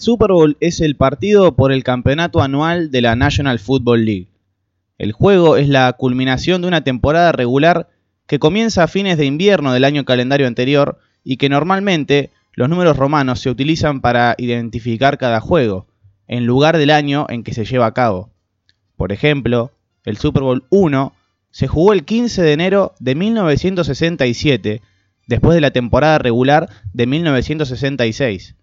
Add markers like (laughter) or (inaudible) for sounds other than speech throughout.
El Super Bowl es el partido por el campeonato anual de la National Football League. El juego es la culminación de una temporada regular que comienza a fines de invierno del año calendario anterior y que normalmente los números romanos se utilizan para identificar cada juego, en lugar del año en que se lleva a cabo. Por ejemplo, el Super Bowl 1 se jugó el 15 de enero de 1967, después de la temporada regular de 1966.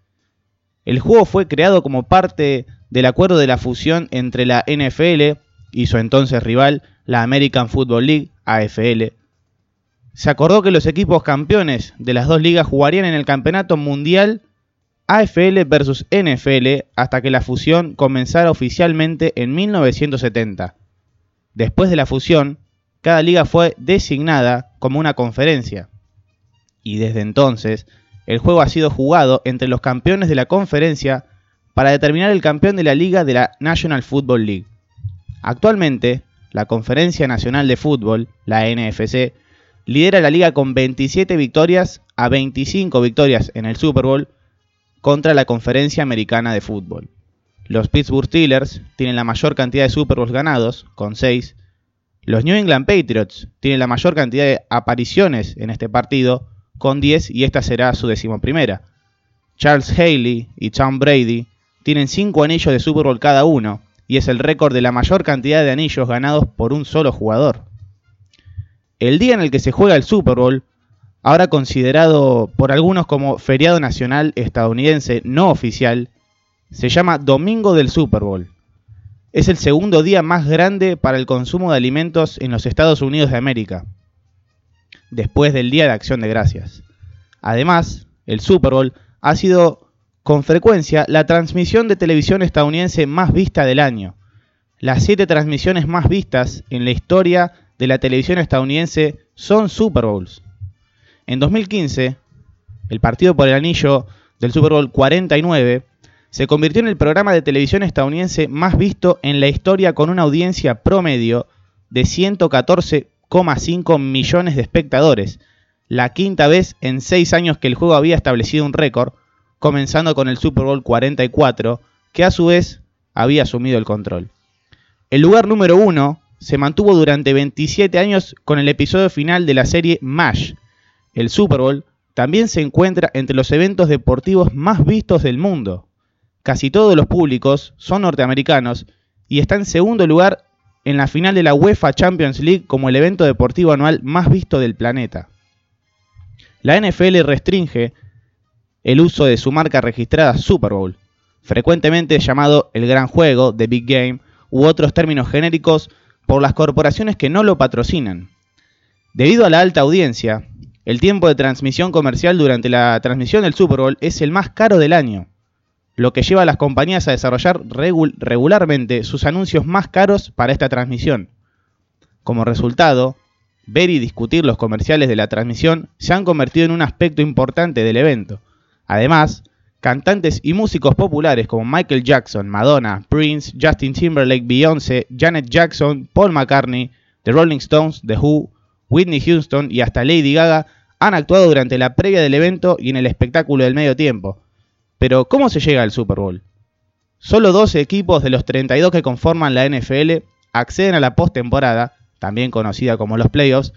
El juego fue creado como parte del acuerdo de la fusión entre la NFL y su entonces rival, la American Football League, AFL. Se acordó que los equipos campeones de las dos ligas jugarían en el campeonato mundial AFL versus NFL hasta que la fusión comenzara oficialmente en 1970. Después de la fusión, cada liga fue designada como una conferencia. Y desde entonces, el juego ha sido jugado entre los campeones de la conferencia para determinar el campeón de la liga de la National Football League. Actualmente, la Conferencia Nacional de Fútbol, la NFC, lidera la liga con 27 victorias a 25 victorias en el Super Bowl contra la Conferencia Americana de Fútbol. Los Pittsburgh Steelers tienen la mayor cantidad de Super Bowls ganados, con 6. Los New England Patriots tienen la mayor cantidad de apariciones en este partido, con 10, y esta será su decimoprimera. Charles Haley y Tom Brady tienen 5 anillos de Super Bowl cada uno, y es el récord de la mayor cantidad de anillos ganados por un solo jugador. El día en el que se juega el Super Bowl ahora considerado por algunos como feriado nacional estadounidense no oficial, se llama Domingo del Super Bowl. Es el segundo día más grande para el consumo de alimentos en los Estados Unidos de América, después del Día de Acción de Gracias. Además, el Super Bowl ha sido con frecuencia la transmisión de televisión estadounidense más vista del año. Las siete transmisiones más vistas en la historia de la televisión estadounidense son Super Bowls. En 2015, el partido por el anillo del Super Bowl 49 se convirtió en el programa de televisión estadounidense más visto en la historia con una audiencia promedio de 114,5 millones de espectadores, la quinta vez en seis años que el juego había establecido un récord, comenzando con el Super Bowl 44, que a su vez había asumido el control. El lugar número uno se mantuvo durante 27 años con el episodio final de la serie MASH, el Super Bowl también se encuentra entre los eventos deportivos más vistos del mundo. Casi todos los públicos son norteamericanos y está en segundo lugar en la final de la UEFA Champions League como el evento deportivo anual más visto del planeta. La NFL restringe el uso de su marca registrada Super Bowl, frecuentemente llamado el gran juego, The Big Game, u otros términos genéricos por las corporaciones que no lo patrocinan. Debido a la alta audiencia, el tiempo de transmisión comercial durante la transmisión del Super Bowl es el más caro del año, lo que lleva a las compañías a desarrollar regularmente sus anuncios más caros para esta transmisión. Como resultado, ver y discutir los comerciales de la transmisión se han convertido en un aspecto importante del evento. Además, cantantes y músicos populares como Michael Jackson, Madonna, Prince, Justin Timberlake, Beyoncé, Janet Jackson, Paul McCartney, The Rolling Stones, The Who, Whitney Houston y hasta Lady Gaga han actuado durante la previa del evento y en el espectáculo del medio tiempo. Pero, ¿cómo se llega al Super Bowl? Solo 12 equipos de los 32 que conforman la NFL acceden a la postemporada, también conocida como los playoffs,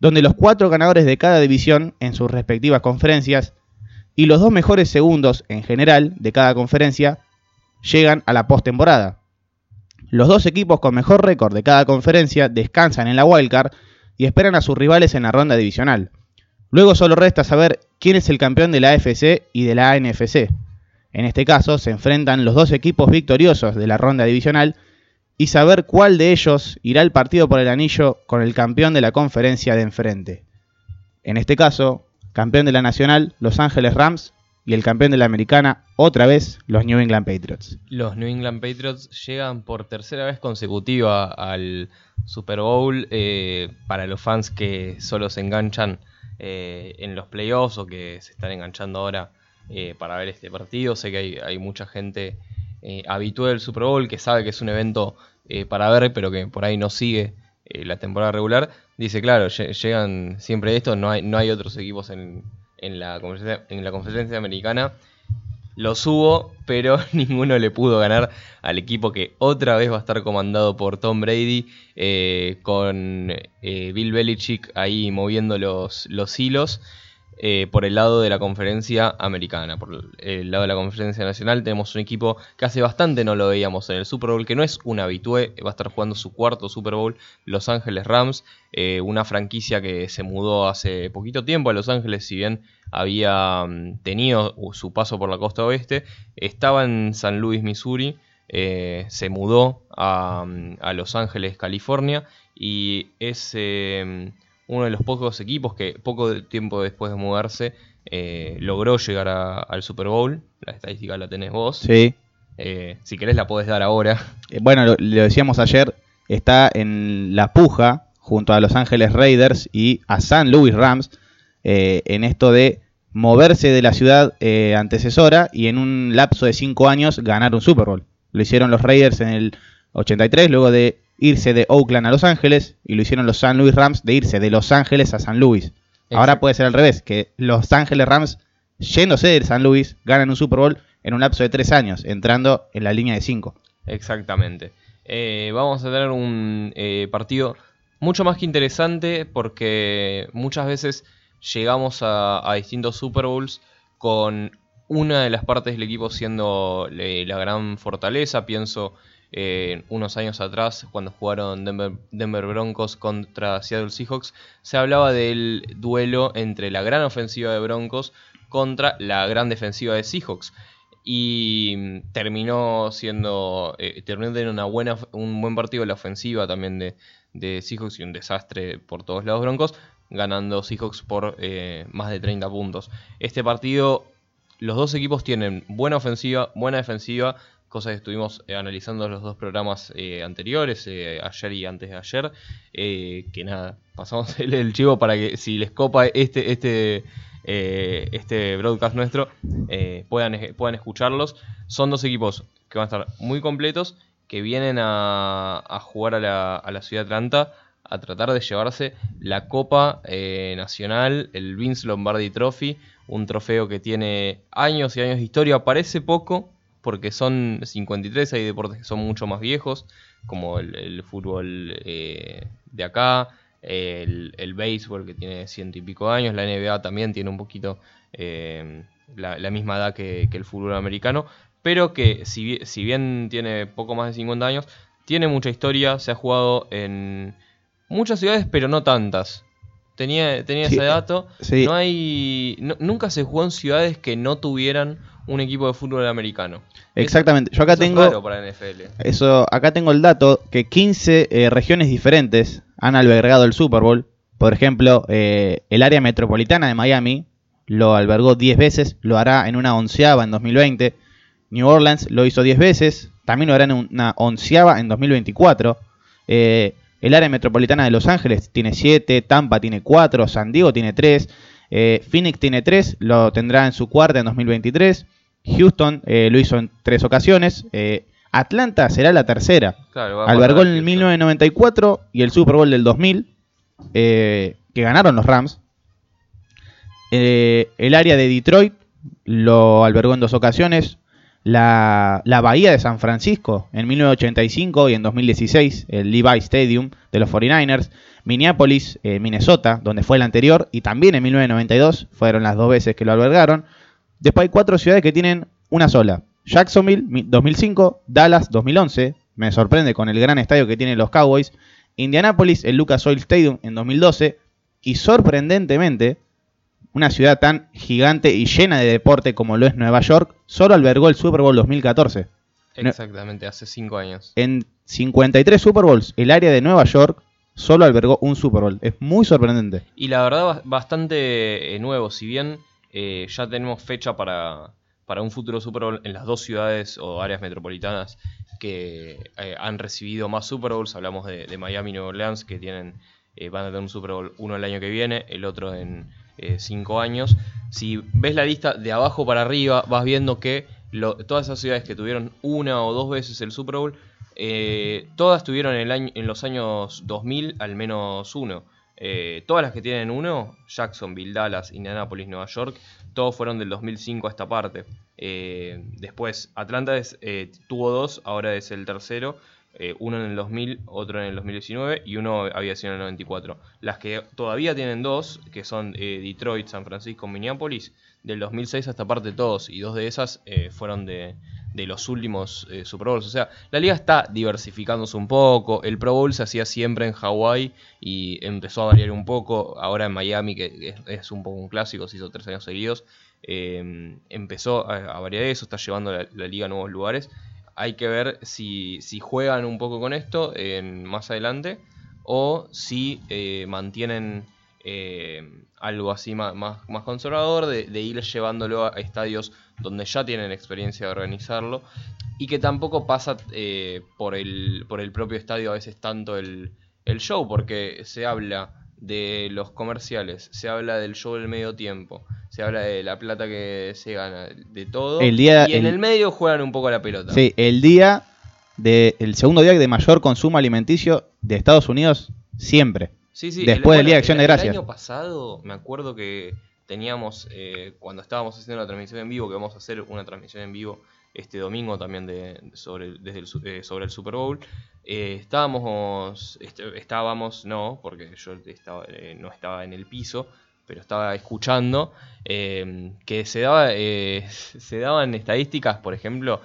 donde los cuatro ganadores de cada división en sus respectivas conferencias y los dos mejores segundos en general de cada conferencia llegan a la postemporada. Los dos equipos con mejor récord de cada conferencia descansan en la wildcard y esperan a sus rivales en la ronda divisional. Luego solo resta saber quién es el campeón de la AFC y de la NFC. En este caso se enfrentan los dos equipos victoriosos de la ronda divisional y saber cuál de ellos irá al partido por el anillo con el campeón de la conferencia de enfrente. En este caso, campeón de la nacional, Los Ángeles Rams, y el campeón de la americana, otra vez, los New England Patriots. Los New England Patriots llegan por tercera vez consecutiva al Super Bowl eh, para los fans que solo se enganchan eh, en los playoffs o que se están enganchando ahora eh, para ver este partido. Sé que hay, mucha gente eh, habitual del Super Bowl que sabe que es un evento para ver, pero que por ahí no sigue la temporada regular. Dice, claro, llegan siempre estos, no hay, no hay otros equipos en, en, la, en la conferencia americana. Los hubo, pero (laughs) ninguno le pudo ganar al equipo que otra vez va a estar comandado por Tom Brady, eh, con eh, Bill Belichick ahí moviendo los, los hilos. Eh, por el lado de la conferencia americana. Por el lado de la conferencia nacional tenemos un equipo que hace bastante no lo veíamos en el Super Bowl, que no es un habitué, va a estar jugando su cuarto Super Bowl, Los Ángeles Rams, eh, una franquicia que se mudó hace poquito tiempo a Los Ángeles, si bien había mm, tenido su paso por la costa oeste, estaba en San Luis, Missouri. Eh, se mudó mm, a, Los Ángeles, California, y es uno de los pocos equipos que poco tiempo después de mudarse eh, logró llegar al Super Bowl. La estadística la tenés vos. Sí. Eh, si querés la podés dar ahora. Eh, bueno, lo, decíamos ayer, está en la puja junto a Los Ángeles Raiders y a San Louis Rams en esto de moverse de la ciudad antecesora y en un lapso de cinco años ganar un Super Bowl. Lo hicieron los Raiders en el 83, luego de irse de Oakland a Los Ángeles y lo hicieron los San Luis Rams de irse de Los Ángeles a San Luis. Ahora puede ser al revés, que Los Ángeles Rams, yéndose de San Luis, ganan un Super Bowl en un lapso de tres años, entrando en la línea de cinco. Exactamente. Eh, vamos a tener un eh, partido mucho más que interesante porque muchas veces llegamos a, a distintos Super Bowls con una de las partes del equipo siendo eh, la gran fortaleza. Pienso eh, unos años atrás, cuando jugaron Denver, Broncos contra Seattle Seahawks, se hablaba del duelo entre la gran ofensiva de Broncos contra la gran defensiva de Seahawks. Y mm, terminó siendo. Eh, terminó teniendo una buena, un buen partido la ofensiva también de, de Seahawks y un desastre por todos lados Broncos, ganando Seahawks por eh, más de 30 puntos. Este partido, los dos equipos tienen buena ofensiva, buena defensiva, cosas que estuvimos eh, analizando los dos programas eh, anteriores, eh, ayer y antes de ayer, que nada, pasamos (laughs) el, chivo para que si les copa este, este, este broadcast nuestro, puedan, puedan escucharlos. Son dos equipos que van a estar muy completos, que vienen a, a jugar a la, a la ciudad de Atlanta a tratar de llevarse la Copa Nacional, el Vince Lombardi Trophy, un trofeo que tiene años y años de historia, parece poco, porque son 53, hay deportes que son mucho más viejos, como el, fútbol eh, de acá, el, el, béisbol que tiene ciento y pico años, la NBA también tiene un poquito eh, la, misma edad que, el fútbol americano, pero que si, si, bien tiene poco más de 50 años, tiene mucha historia, se ha jugado en muchas ciudades, pero no tantas. Tenía, tenía ese dato. No hay, nunca se jugó en ciudades que no tuvieran un equipo de fútbol americano. Exactamente. Yo acá tengo. para NFL. Eso, acá tengo el dato que 15 eh, regiones diferentes han albergado el Super Bowl. Por ejemplo, eh, el área metropolitana de Miami lo albergó 10 veces, lo hará en una onceava en 2020. New Orleans lo hizo 10 veces, también lo hará en una onceava en 2024. Eh, el área metropolitana de Los Ángeles tiene 7, Tampa tiene 4, San Diego tiene 3, Phoenix tiene 3, lo tendrá en su cuarta en 2023. Houston eh, lo hizo en tres ocasiones. Eh, Atlanta será la tercera. Albergó en el 1994 y el Super Bowl del 2000, eh, que ganaron los Rams. el área de Detroit lo albergó en dos ocasiones. La, la, Bahía de San Francisco en 1985 y en 2016, el Levi Stadium de los 49ers. Minneapolis, Minnesota, donde fue el anterior, y también en 1992 fueron las dos veces que lo albergaron. Después hay cuatro ciudades que tienen una sola. Jacksonville 2005, Dallas 2011, me sorprende con el gran estadio que tienen los Cowboys, Indianapolis, el Lucas Oil Stadium en 2012 y sorprendentemente, una ciudad tan gigante y llena de deporte como lo es Nueva York, solo albergó el Super Bowl 2014. Exactamente, hace cinco años. En 53 Super Bowls, el área de Nueva York solo albergó un Super Bowl. Es muy sorprendente. Y la verdad, bastante eh, nuevo. Si bien eh, ya tenemos fecha para, un futuro Super Bowl en las dos ciudades o áreas metropolitanas que eh, han recibido más Super Bowls. Hablamos de, Miami y Nueva Orleans, que tienen, eh, van a tener un Super Bowl uno el año que viene, el otro en cinco años. Si ves la lista de abajo para arriba, vas viendo que todas esas ciudades que tuvieron una o dos veces el Super Bowl, todas tuvieron en, los años 2000 al menos uno. Eh, todas las que tienen uno, Jacksonville, Dallas, Indianapolis, Nueva York, todos fueron del 2005 a esta parte. Eh, después, Atlanta eh, tuvo dos, ahora es el tercero. Uno en el 2000, otro en el 2019 y uno había sido en el 94. Las que todavía tienen dos, que son Detroit, San Francisco, Minneapolis, del 2006 hasta parte todos, y dos de esas fueron de, de los últimos eh, Super Bowls. O sea, la liga está diversificándose un poco. El Pro Bowl se hacía siempre en Hawái y empezó a variar un poco. Ahora en Miami, que es, un poco un clásico, se hizo tres años seguidos, eh, empezó a, variar eso, está llevando la, liga a nuevos lugares. Hay que ver si, si juegan un poco con esto en, más adelante o si eh, mantienen algo así más, más, conservador, de, ir llevándolo a estadios donde ya tienen experiencia de organizarlo y que tampoco pasa eh, por, el, por el propio estadio a veces tanto el, show, porque se habla de los comerciales, se habla del show del medio tiempo, se habla de la plata que se gana, de todo. El día, y en el, medio juegan un poco la pelota. Sí, el día de, el segundo día de mayor consumo alimenticio de Estados Unidos siempre. Sí, sí, Después del Día de Acción de Gracias. El año pasado me acuerdo que teníamos, eh, cuando estábamos haciendo la transmisión en vivo, que vamos a hacer una transmisión en vivo este domingo también de, sobre, desde el, eh, sobre el Super Bowl, eh, estábamos, este, estábamos, no, porque yo estaba, no estaba en el piso, pero estaba escuchando, que se, daba, se daban estadísticas, por ejemplo,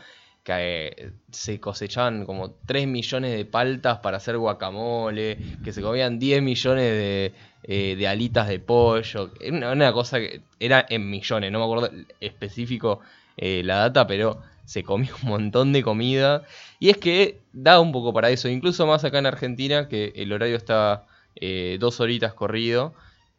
que se cosechaban como 3 millones de paltas para hacer guacamole, que se comían 10 millones de, eh, de alitas de pollo. Era una, cosa que era en millones, no me acuerdo específico eh, la data, pero se comió un montón de comida. Y es que da un poco para eso, incluso más acá en Argentina, que el horario está eh, dos horitas corrido,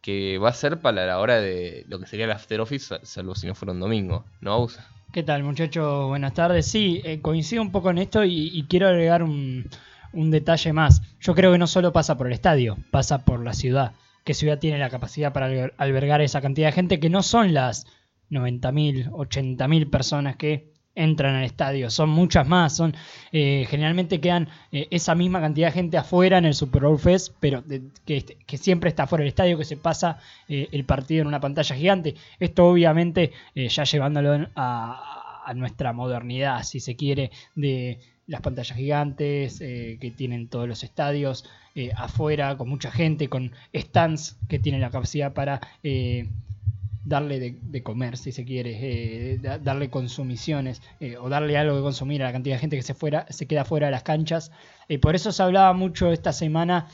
que va a ser para la hora de lo que sería el after office, salvo si no fuera un domingo, ¿no, ¿Qué tal, muchachos? Buenas tardes. Sí, coincido un poco en esto y, quiero agregar un, un detalle más. Yo creo que no solo pasa por el estadio, pasa por la ciudad que Ciudad tiene la capacidad para albergar esa cantidad de gente que no son las 90.000, 80.000 personas que entran al estadio, son muchas más, son eh, generalmente quedan eh, esa misma cantidad de gente afuera en el Super Bowl Fest, pero que, siempre está fuera del estadio, que se pasa eh, el partido en una pantalla gigante. Esto obviamente ya llevándolo a, a, nuestra modernidad, si se quiere, de las pantallas gigantes que tienen todos los estadios, afuera, con mucha gente, con stands que tienen la capacidad para darle de, comer, si se quiere, eh, darle consumiciones o darle algo de consumir a la cantidad de gente que se, fuera, se queda fuera de las canchas. por eso se hablaba mucho esta semana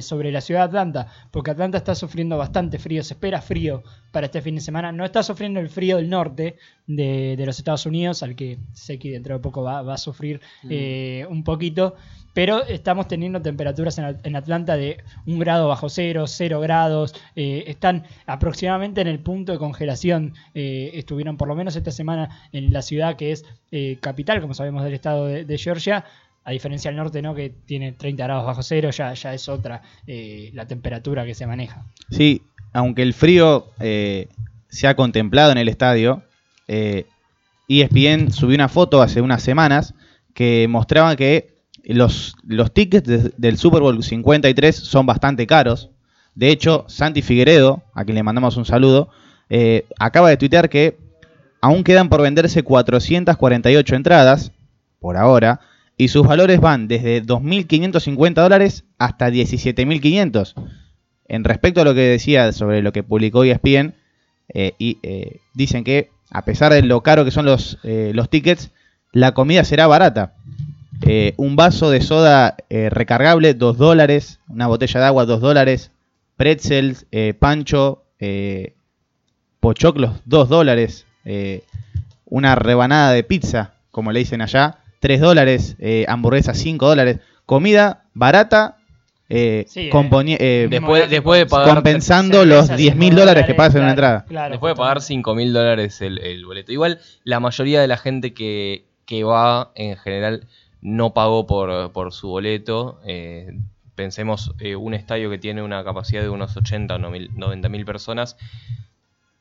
sobre la ciudad de Atlanta, porque Atlanta está sufriendo bastante frío, se espera frío para este fin de semana, no está sufriendo el frío del norte de, los Estados Unidos, al que sé que dentro de poco va, a sufrir mm. un poquito, pero estamos teniendo temperaturas en, Atlanta de un grado bajo cero, cero grados, eh, están aproximadamente en el punto de congelación, eh, estuvieron por lo menos esta semana en la ciudad que es eh, capital, como sabemos, del estado de, Georgia, a diferencia del norte, ¿no? que tiene 30 grados bajo cero, ya, es otra la temperatura que se maneja. Sí, aunque el frío se ha contemplado en el estadio, ESPN subió una foto hace unas semanas que mostraba que los, los tickets del Super Bowl 53 son bastante caros. De hecho, Santi Figueredo, a quien le mandamos un saludo, eh, acaba de tuitear que aún quedan por venderse 448 entradas, por ahora, y sus valores van desde 2.550 dólares hasta 17.500. En respecto a lo que decía sobre lo que publicó ESPN, eh, y, eh, dicen que a pesar de lo caro que son los, los tickets, la comida será barata. Eh, un vaso de soda eh, recargable, 2 dólares. Una botella de agua, 2 dólares. Pretzels, eh, pancho, pochoclos, 2 dólares. una rebanada de pizza, como le dicen allá, 3 dólares. hamburguesa, 5 dólares. Comida barata. después, después de pagar compensando los 10 mil dólares que pagas en una entrada. después de pagar 5 mil dólares el, boleto. Igual la mayoría de la gente que, que va en general no pagó por, su boleto. Eh, pensemos eh, un estadio que tiene una capacidad de unos 80 o 90 mil personas.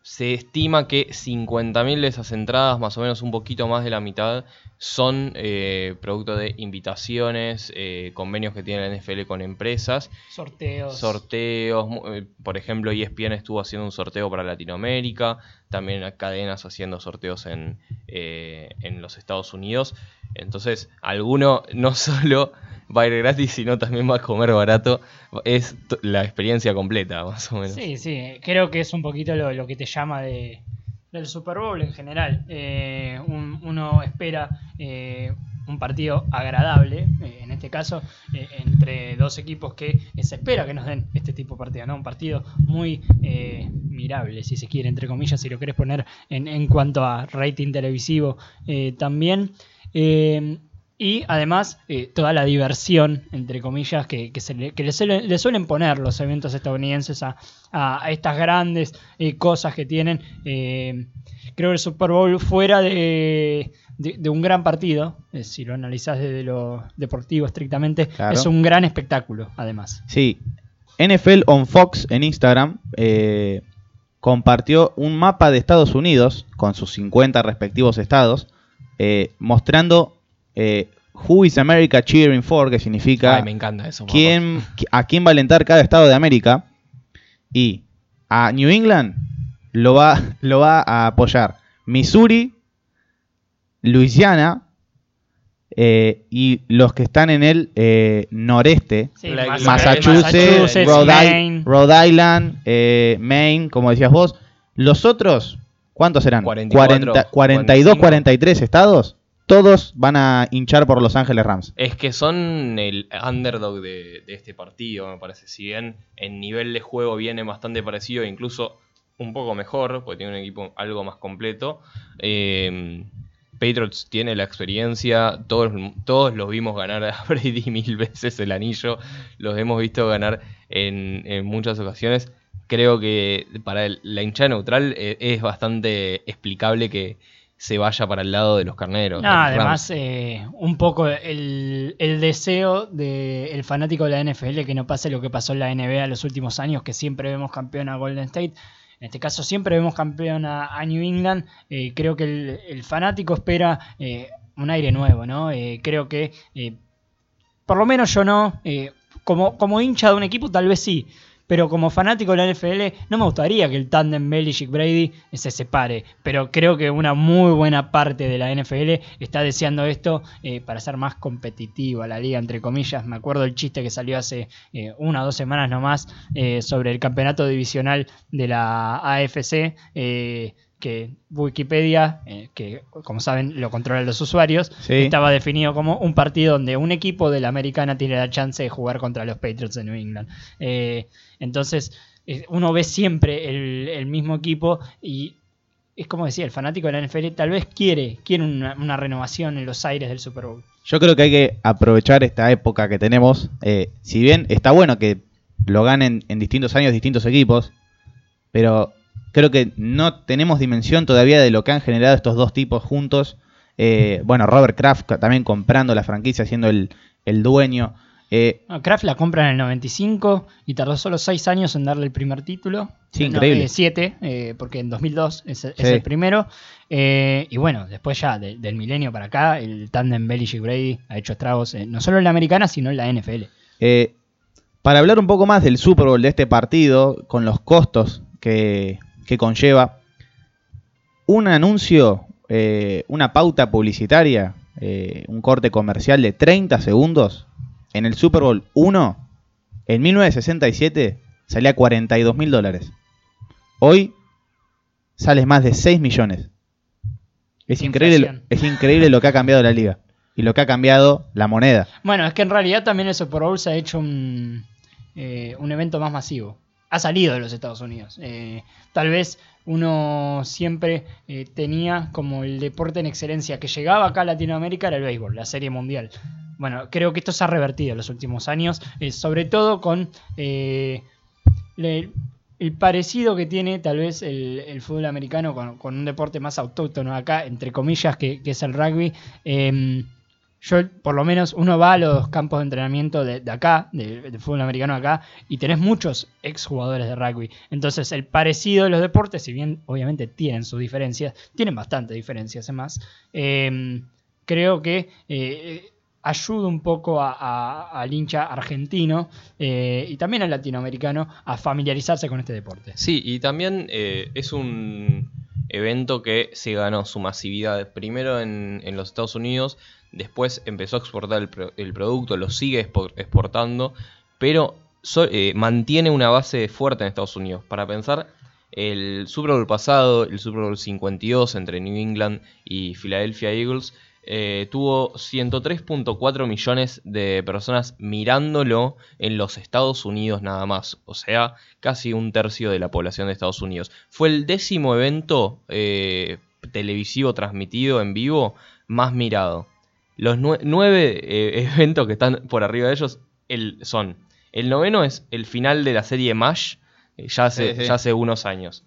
Se estima que 50.000 de esas entradas, más o menos un poquito más de la mitad, son eh, producto de invitaciones, eh, convenios que tiene la NFL con empresas, Sorteos. sorteos, eh, por ejemplo ESPN estuvo haciendo un sorteo para Latinoamérica, también hay cadenas haciendo sorteos en, eh, en los Estados Unidos, entonces alguno no (laughs) solo va a ir gratis, sino también va a comer barato, es la experiencia completa, más o menos. Sí, sí, creo que es un poquito lo, que te llama de, del Super Bowl en general. Eh, un- uno espera eh, un partido agradable, eh, en este caso, eh, entre dos equipos que se espera que nos den este tipo de partido, ¿no? Un partido muy eh, mirable, si se quiere, entre comillas, si lo quieres poner en, en cuanto a rating televisivo también. Eh, y además eh, toda la diversión, entre comillas, que, que, se le, que le, suele- le suelen poner los eventos estadounidenses a, a- a estas grandes eh, cosas que tienen. Eh, creo que el Super Bowl fuera de, de- de un gran partido, si lo analizás desde lo deportivo estrictamente, Claro. es un gran espectáculo, además. Sí, NFL on Fox en Instagram compartió un mapa de Estados Unidos con sus 50 respectivos estados, eh, mostrando eh, Who is America cheering for, que significa Ay, me encanta eso. papá. quién, qui- a quién va a alentar cada estado de América. Y a New England lo va, (laughs) lo va a apoyar Missouri, Louisiana eh, y los que están en el eh, noreste, Sí, Massachusetts, Rhode, I- Maine. Rhode Island, eh, Maine, como decías vos. Los otros, ¿cuántos serán? 44, 40 42, 45. 43 estados. Todos van a hinchar por Los Ángeles Rams. Es que son el underdog de, de este partido, me parece. Si bien en nivel de juego viene bastante parecido, incluso un poco mejor, porque tiene un equipo algo más completo. eh, Patriots tiene la experiencia, todos, todos los vimos ganar a (laughs) Brady mil veces el anillo, los hemos visto ganar en, en muchas ocasiones. Creo que para el- la hinchada neutral eh, es bastante explicable que se vaya para el lado de los carneros. No, de los Rams. además, eh, un poco el, el deseo del fanático de la NFL que no pase lo que pasó en la NBA en los últimos años, que siempre vemos campeón a Golden State. En este caso, siempre vemos campeón a, a New England. Eh, creo que el, el fanático espera eh, un aire nuevo, ¿no? Eh, creo que, eh, por lo menos yo no, eh, como, como hincha de un equipo, tal vez sí. Pero como fanático de la NFL, no me gustaría que el tándem Belichick-Brady se separe. Pero creo que una muy buena parte de la NFL está deseando esto eh, para ser más competitiva la liga, entre comillas. Me acuerdo el chiste que salió hace eh, una o dos semanas nomás eh, sobre el campeonato divisional de la AFC. Que Wikipedia, eh, que como saben lo controlan los usuarios, Sí. estaba definido como un partido donde un equipo de la americana tiene la chance de jugar contra los Patriots de New England. Eh, entonces, eh, uno ve siempre el, el mismo equipo y es como decía, el fanático de la NFL tal vez quiere, quiere una, una renovación en los aires del Super Bowl. Yo creo que hay que aprovechar esta época que tenemos. eh, si bien está bueno que lo ganen en distintos años distintos equipos, pero creo que no tenemos dimensión todavía de lo que han generado estos dos tipos juntos. Eh, bueno, Robert Kraft también comprando la franquicia, siendo el, el dueño. Eh, Kraft la compra en el 95 y tardó solo 6 años en darle el primer título. Sí, No, increíble. eh, siete, eh, porque en 2002 es, el primero. Eh, y bueno, después ya de- del milenio para acá, el tándem Belichick-Brady ha hecho estragos eh, no solo en la americana, sino en la NFL. Eh, para hablar un poco más del Super Bowl de este partido, con los costos que, que conlleva, un anuncio, eh, una pauta publicitaria, eh, un corte comercial de 30 segundos en el Super Bowl 1, en 1967, salía 42 mil dólares. Hoy sale más de 6 millones. Es increíble, es increíble lo que ha cambiado la liga y lo que ha cambiado la moneda. Bueno, es que en realidad también el Super Bowl se ha hecho un, eh, un evento más masivo. Ha salido de los Estados Unidos. Eh, tal vez uno siempre eh, tenía como el deporte en excelencia que llegaba acá a Latinoamérica era el béisbol, la serie mundial. Bueno, creo que esto se ha revertido en los últimos años, eh, sobre todo con le- el parecido que tiene tal vez el, fútbol americano con, un deporte más autóctono acá, entre comillas, que, que es el rugby. Eh, yo por lo menos uno va a los campos de entrenamiento de, acá, de, fútbol americano acá, y tenés muchos exjugadores de rugby. Entonces el parecido de los deportes, si bien obviamente tienen sus diferencias, tienen bastantes diferencias además, eh, creo que eh, ayuda un poco a- al hincha argentino eh, y también al latinoamericano a familiarizarse con este deporte. Sí, y también eh, es un evento que se ganó su masividad primero en, los Estados Unidos, después empezó a exportar el, pro- el producto, lo sigue expo- exportando, pero eh, mantiene una base fuerte en Estados Unidos. Para pensar, el Super Bowl pasado, el Super Bowl 52 entre New England y Philadelphia Eagles, eh, tuvo 103.4 millones de personas mirándolo en los Estados Unidos nada más. O sea, casi un tercio de la población de Estados Unidos. Fue el décimo evento eh, televisivo transmitido en vivo más mirado. Los nue- nueve eh, (laughs) eventos que están por arriba de ellos el, son. El noveno es el final de la serie MASH, ya, hace, Sí, sí. ya hace unos años.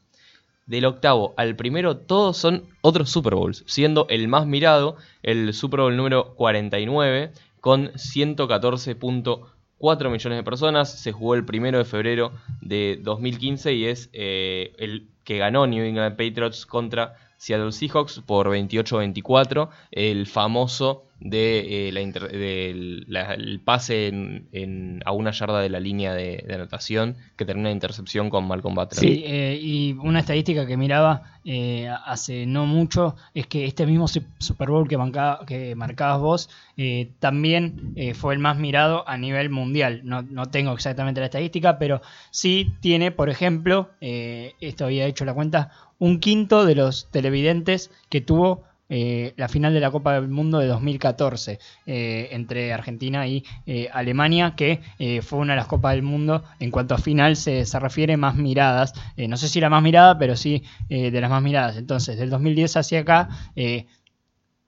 Del octavo al primero, todos son otros Super Bowls, siendo el más mirado el Super Bowl número 49, con 114.4 millones de personas. Se jugó el primero de febrero de 2015 y es eh, el que ganó New England Patriots contra Seattle Seahawks por 28-24. El famoso de, eh, la del la- el pase en- a una yarda de la línea de, de anotación que termina en intercepción con Malcolm Butler. Sí, eh, y una estadística que miraba eh, hace no mucho es que este mismo Sup- Super Bowl que, que marcabas vos eh, también fue el más mirado a nivel mundial. No, no tengo exactamente la estadística, pero sí tiene, por ejemplo, esto había hecho la cuenta, un quinto de los televidentes que tuvo eh, la final de la Copa del Mundo de 2014 eh, entre Argentina y eh, Alemania, que eh, fue una de las Copas del Mundo en cuanto a final se, se refiere más miradas. Eh, no sé si la más mirada, pero sí de las más miradas. Entonces, del 2010 hacia acá,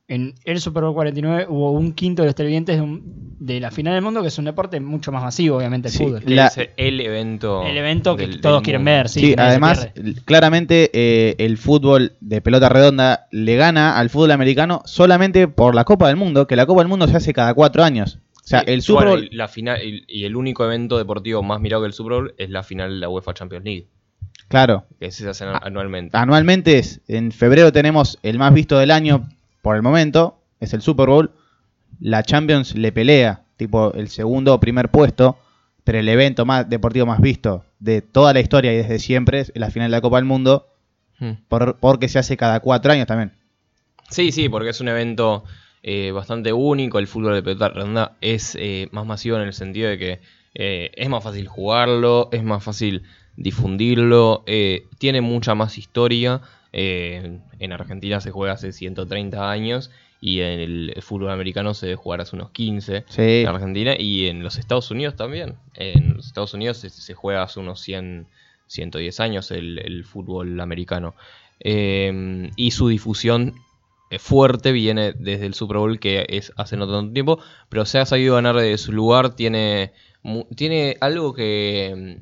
en el Super Bowl 49 hubo un quinto de los televidentes de, un- de la final del mundo, que es un deporte mucho más masivo, obviamente, el Sí, fútbol. La- es el evento. El evento que del- todos del quieren ver, sí. Sí, además, claramente eh, el fútbol de pelota redonda le gana al fútbol americano solamente por la Copa del Mundo, que la Copa del Mundo se hace cada cuatro años. O sea, el Super Bowl... y la final y, y el único evento deportivo más mirado que el Super Bowl es la final de la UEFA Champions League, Claro, que se hace anualmente. anualmente es, en febrero tenemos el más visto del año por el momento, es el Super Bowl. La Champions le pelea, tipo el segundo o primer puesto, pero el evento más deportivo más visto de toda la historia y desde siempre es la final de la Copa del Mundo, Hmm. por- porque se hace cada cuatro años también. Sí, sí, porque es un evento eh, bastante único. El fútbol de pelota redonda es eh, más masivo en el sentido de que eh, es más fácil jugarlo, es más fácil difundirlo, eh, tiene mucha más historia. Eh, en Argentina se juega hace 130 años y en el fútbol americano se debe jugar hace unos 15 Sí. en Argentina y en los Estados Unidos también. En los Estados Unidos se, se juega hace unos 100, 110 años el, el fútbol americano. Eh, y su difusión eh, fuerte viene desde el Super Bowl que es hace no tanto tiempo, pero se ha sabido ganar de su lugar, tiene, tiene algo que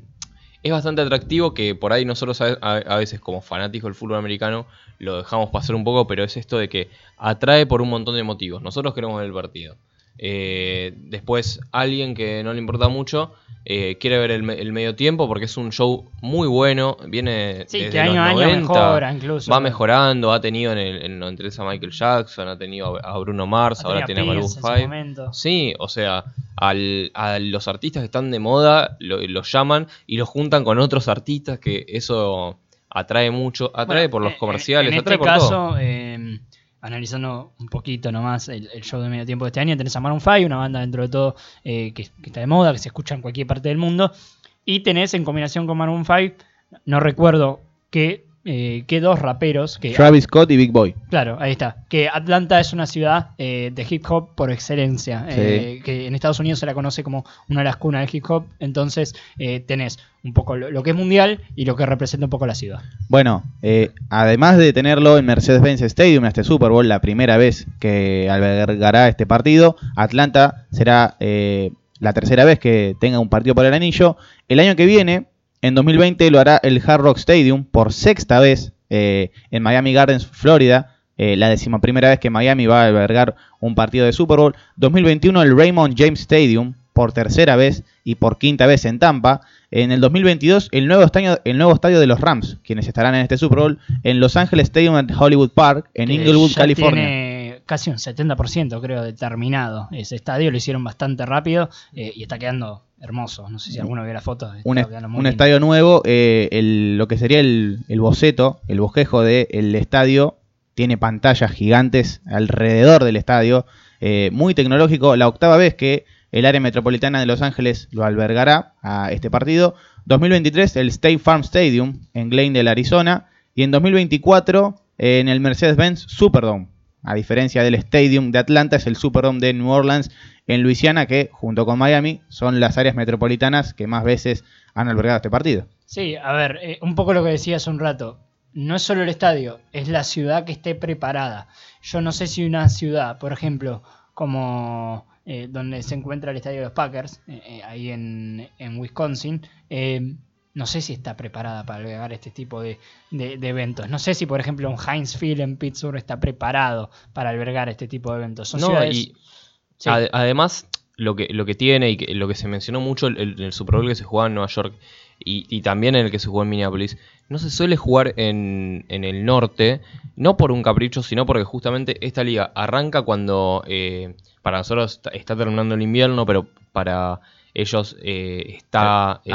es bastante atractivo que por ahí nosotros a, a- a veces como fanáticos del fútbol americano lo dejamos pasar un poco, pero es esto de que atrae por un montón de motivos. Nosotros queremos ver el partido. Eh, después alguien que no le importa mucho eh, quiere ver el, me- el medio tiempo porque es un show muy bueno, viene Sí, desde que año los a año 90, mejora incluso. va mejorando, ha tenido en el, en el 93 a Michael Jackson, ha tenido a Bruno Mars, Ah, ahora tiene a Maroon Prince en su 5. momento. Sí, o sea, al- a los artistas que están de moda lo- los llaman y los juntan con otros artistas que eso atrae mucho, atrae Bueno, por los en- comerciales, En, atrae este por todo. caso, eh, analizando un poquito nomás el, el show de medio tiempo de este año, tenés a Maroon 5, una banda dentro de todo eh, que, que está de moda, que se escucha en cualquier parte del mundo. Y tenés en combinación con Maroon 5, no recuerdo qué, eh, qué dos raperos que Travis Scott y Big Boy. Claro, ahí está. Que Atlanta es una ciudad eh, de hip hop por excelencia. Sí. eh, que en Estados Unidos se la conoce como una de las cunas del hip hop. Entonces eh, tenés un poco lo, lo que es mundial y lo que representa un poco la ciudad. Bueno, eh, además de tenerlo en Mercedes-Benz Stadium, este Super Bowl, la primera vez que albergará este partido, Atlanta será eh, la tercera vez que tenga un partido por el anillo. El año que viene, en 2020, lo hará el Hard Rock Stadium por sexta vez eh, en Miami Gardens, Florida. eh, la decimoprimera vez que Miami va a albergar un partido de Super Bowl. 2021 el Raymond James Stadium, por tercera vez y por quinta vez en Tampa. En el 2022 el nuevo estadio, el nuevo estadio de los Rams, quienes estarán en este Super Bowl, en Los Ángeles Stadium en Hollywood Park, en Inglewood, California. Tiene casi un 70% creo determinado ese estadio, lo hicieron bastante rápido eh, y está quedando hermoso. No sé si alguno vio la foto. Un, es- quedando muy un estadio nuevo, eh, el- lo que sería el, el boceto, el bosquejo del estadio, tiene pantallas gigantes alrededor del estadio, eh, muy tecnológico, la octava vez que el área metropolitana de Los Ángeles lo albergará a este partido. 2023 el State Farm Stadium en Glendale, Arizona, y en 2024 eh, en el Mercedes-Benz Superdome. A diferencia del Stadium de Atlanta, es el Superdome de New Orleans en Luisiana, que junto con Miami son las áreas metropolitanas que más veces han albergado este partido. Sí, a ver, eh, un poco lo que decía hace un rato. No es solo el estadio, es la ciudad que esté preparada. Yo no sé si una ciudad, por ejemplo, como eh, donde se encuentra el estadio de los Packers, eh, eh, ahí en, en Wisconsin, no sé si está preparada para albergar este tipo de, de- de eventos. No sé si, por ejemplo, un Heinz Field en Pittsburgh está preparado para albergar este tipo de eventos. Son No, ciudades- y Sí. además, lo que, lo que tiene y que- lo que se mencionó mucho el, el- el Super Bowl que se jugaba en Nueva York y, y también en el que se jugó en Minneapolis, no se suele jugar en, en el norte, no por un capricho, sino porque justamente esta liga arranca cuando eh, para nosotros está, está terminando el invierno, pero para ellos eh, está eh,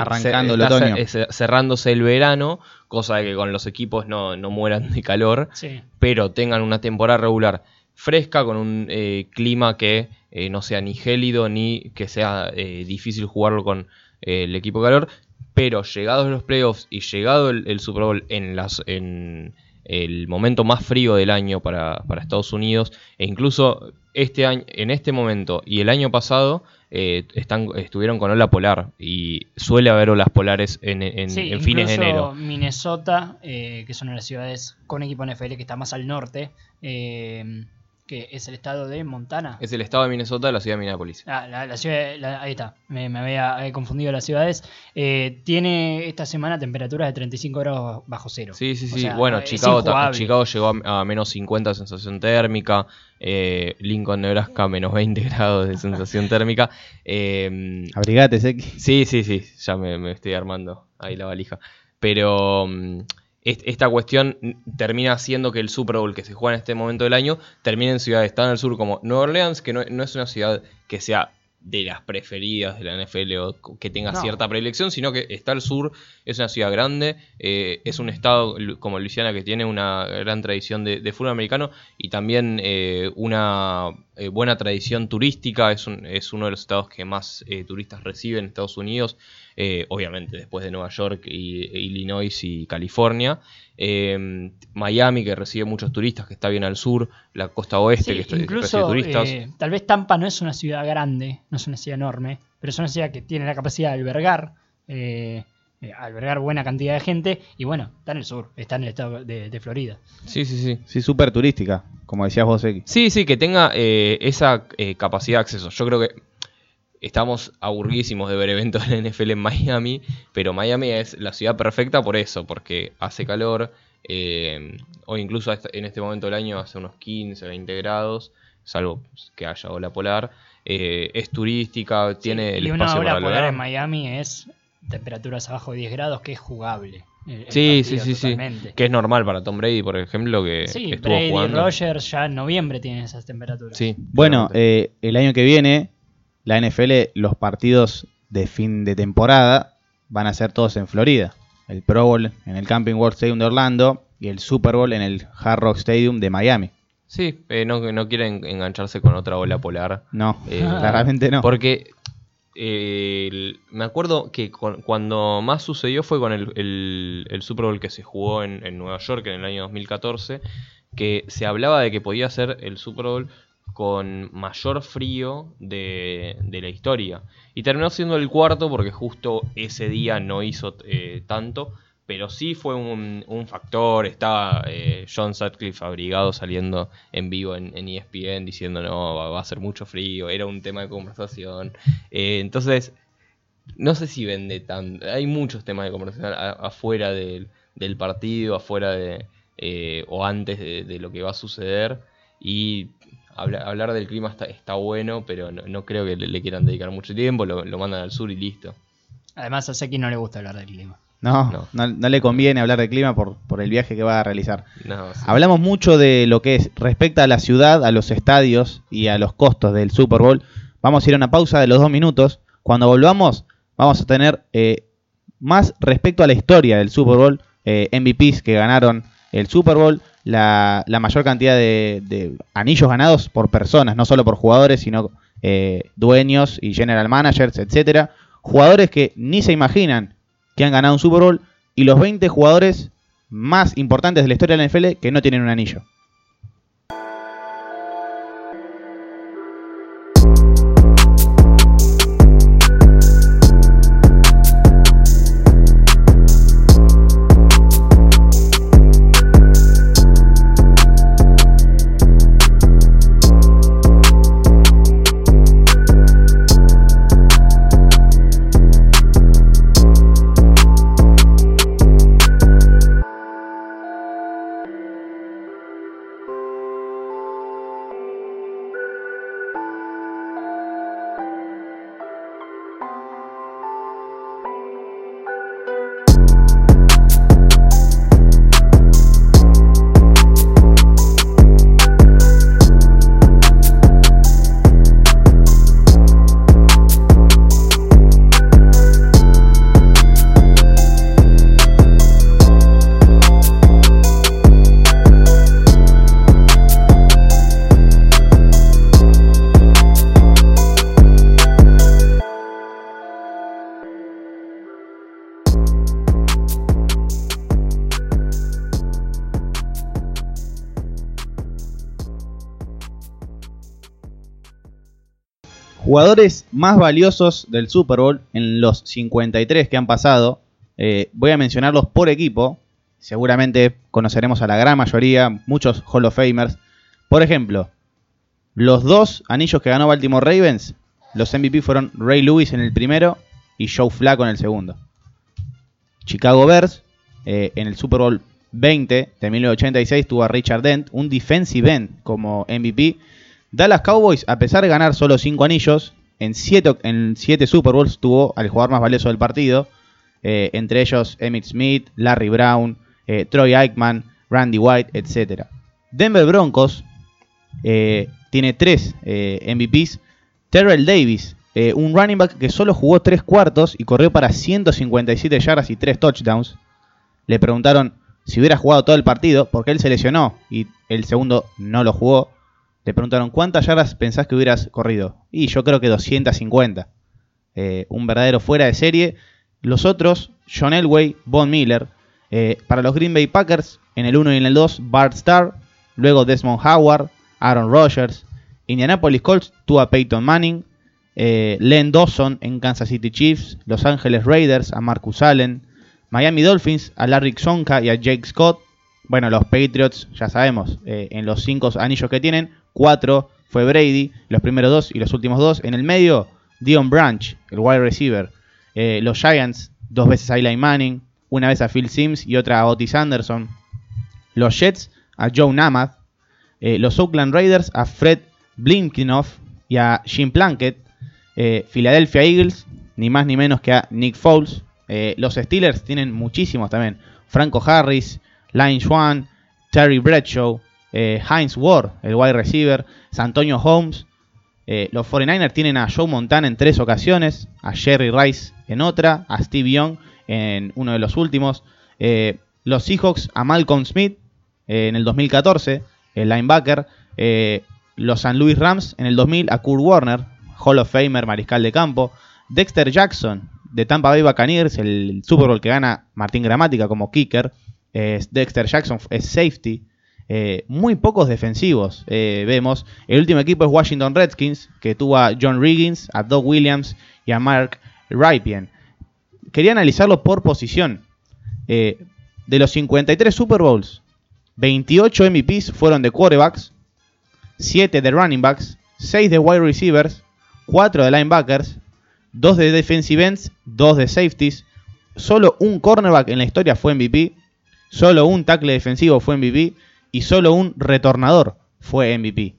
el otoño. ce- cerrándose el verano, cosa de que con los equipos no, no mueran de calor Sí. pero tengan una temporada regular fresca con un eh, clima que eh, no sea ni gélido ni que sea eh, difícil jugarlo con eh, el equipo de calor, pero llegados los playoffs y llegado el, el Super Bowl en las en el momento más frío del año para, para Estados Unidos e incluso este año en este momento y el año pasado eh, están estuvieron con ola polar y suele haber olas polares en, en- Sí, en fines de enero. Minnesota, eh, que son una de las ciudades con equipo NFL que está más al norte, eh, que es el estado de Montana. Es el estado de Minnesota, la ciudad de Minneapolis. Ah, la, la ciudad, la- ahí está, me, me había eh, confundido las ciudades. Eh, tiene esta semana temperaturas de 35 grados bajo cero. Sí, sí, O sí. sea, bueno, Chicago, ta-. Chicago llegó a, a menos 50 de sensación térmica. eh, Lincoln, Nebraska, menos 20 grados de sensación térmica. eh, Abrigate, Seki. sí, sí, sí. Ya me, me estoy armando ahí la valija. Pero mm, esta cuestión termina haciendo que el Super Bowl que se juega en este momento del año termine en ciudades tan al sur como Nueva Orleans, que no, no es una ciudad que sea de las preferidas de la NFL o que tenga No. cierta predilección, sino que está al sur, es una ciudad grande, eh, es un estado como Luisiana que tiene una gran tradición de, de fútbol americano y también eh, una eh, buena tradición turística, es, un- es uno de los estados que más eh, turistas reciben en Estados Unidos, eh, obviamente después de Nueva York, y, e Illinois y California. Eh, Miami, que recibe muchos turistas, que está bien al sur, la costa oeste, Sí, que está- que recibe incluso turistas. eh, tal vez Tampa no es una ciudad grande, no es una ciudad enorme, pero es una ciudad que tiene la capacidad de albergar, eh, eh, albergar buena cantidad de gente y bueno, está en el sur, está en el estado de, de Florida. Sí, sí, sí. Sí, súper turística, como decías vos, Seki. Sí, sí, que tenga eh, esa eh, capacidad de acceso. Yo creo que estamos aburridísimos de ver eventos de la NFL en Miami, pero Miami es la ciudad perfecta por eso, porque hace calor, eh, o incluso en este momento del año hace unos 15, 20 grados, salvo que haya ola polar. eh, es turística, tiene el y una ola para polar en Miami es temperaturas abajo de 10 grados que es jugable. el- el Sí, sí, sí, sí. Que es normal para Tom Brady, por ejemplo, que Sí, estuvo Brady, jugando. Rogers ya en noviembre tienen esas temperaturas. Sí, Bueno, eh, el año que viene, la NFL, los partidos de fin de temporada van a ser todos en Florida. El Pro Bowl en el Camping World Stadium de Orlando y el Super Bowl en el Hard Rock Stadium de Miami. Sí, eh, no, no quieren engancharse con otra ola polar. No, Eh, (laughs) claramente no. Porque eh, me acuerdo que con- cuando más sucedió fue con el, el- el Super Bowl que se jugó en, en Nueva York en el año 2014, que se hablaba de que podía ser el Super Bowl con mayor frío de, la historia. Y terminó siendo el cuarto porque justo ese día no hizo eh, tanto. Pero sí fue un, factor, estaba eh, John Sutcliffe abrigado saliendo en vivo en, en E ESPN diciendo no, va, a ser mucho frío, era un tema de conversación. Eh, entonces, no sé si vende tan... Hay muchos temas de conversación afuera del, partido, afuera de, o antes de lo que va a suceder. Y habla- hablar del clima está, está bueno, pero no, no creo que le, le quieran dedicar mucho tiempo, lo, lo mandan al sur y listo. Además, a Seki no le gusta hablar del clima. No, No. no, no le conviene hablar de clima por, por el viaje que va a realizar. No, sí. Hablamos mucho de lo que es respecta a la ciudad, a los estadios y a los costos del Super Bowl. Vamos a ir a una pausa de los dos minutos. Cuando volvamos, vamos a tener eh, más respecto a la historia del Super Bowl, eh, MVPs que ganaron el Super Bowl, la, la mayor cantidad de, anillos ganados por personas, no solo por jugadores, sino eh, dueños y general managers, etcétera. Jugadores que ni se imaginan que han ganado un Super Bowl y los 20 jugadores más importantes de la historia de la NFL que no tienen un anillo. Jugadores más valiosos del Super Bowl en los 53 que han pasado. eh, voy a mencionarlos por equipo. Seguramente conoceremos a la gran mayoría, muchos Hall of Famers. Por ejemplo, los dos anillos que ganó Baltimore Ravens, los MVP fueron Ray Lewis en el primero y Joe Flacco en el segundo. Chicago Bears, eh, en el Super Bowl 20 de 1986, tuvo a Richard Dent, un defensive end como MVP. Dallas Cowboys, a pesar de ganar solo 5 anillos, en 7 en siete Super Bowls tuvo al jugador más valioso del partido. eh, entre ellos Emmitt Smith, Larry Brown, eh, Troy Aikman, Randy White, etc. Denver Broncos eh, tiene 3 MVPs. Terrell Davis, un running back que solo jugó 3 cuartos y corrió para 157 yardas y 3 touchdowns. Le preguntaron si hubiera jugado todo el partido, porque él se lesionó y el segundo no lo jugó. Le preguntaron cuántas yardas pensás que hubieras corrido. Y yo creo que 250. Eh, un verdadero fuera de serie. Los otros, John Elway, Von Miller. Eh, para los Green Bay Packers, en el 1 y en el 2, Bart Starr. Luego Desmond Howard, Aaron Rodgers. Indianapolis Colts tuvo a Peyton Manning. Eh, Len Dawson en Kansas City Chiefs. Los Angeles Raiders a Marcus Allen. Miami Dolphins a Larry Zonka y a Jake Scott. Bueno, los Patriots, ya sabemos, en los cinco anillos que tienen, cuatro fue Brady, los primeros dos y los últimos dos. En el medio, Dion Branch, el wide receiver. Eh, los Giants, dos veces a Eli Manning, una vez a Phil Sims y otra a Otis Anderson. Los Jets a Joe Namath. Eh, los Oakland Raiders a Fred Blinkinoff y a Jim Plunkett. Eh, Philadelphia Eagles, ni más ni menos que a Nick Foles. Eh, los Steelers tienen muchísimos también. Franco Harris, Lane Swan, Terry Bradshaw, eh, Heinz Ward, el wide receiver, Santonio Holmes. Eh, los 49ers tienen a Joe Montana en tres ocasiones, a Jerry Rice en otra, a Steve Young en uno de los últimos. Eh, los Seahawks a Malcolm Smith en el 2014, el linebacker. Los San Luis Rams en el 2000 a Kurt Warner, Hall of Famer, mariscal de campo. Dexter Jackson de Tampa Bay Buccaneers, el Super Bowl que gana Martín Gramática como kicker. Dexter Jackson es safety. Eh, muy pocos defensivos eh, vemos. El último equipo es Washington Redskins, que tuvo a John Riggins, a Doug Williams y a Mark Ripien. Quería analizarlo por posición. Eh, de los 53 Super Bowls, 28 MVPs fueron de quarterbacks, 7 de running backs, 6 de wide receivers, 4 de linebackers, 2 de defensive ends, 2 de safeties. Solo un cornerback en la historia fue MVP. Solo un tackle defensivo fue MVP y solo un retornador fue MVP.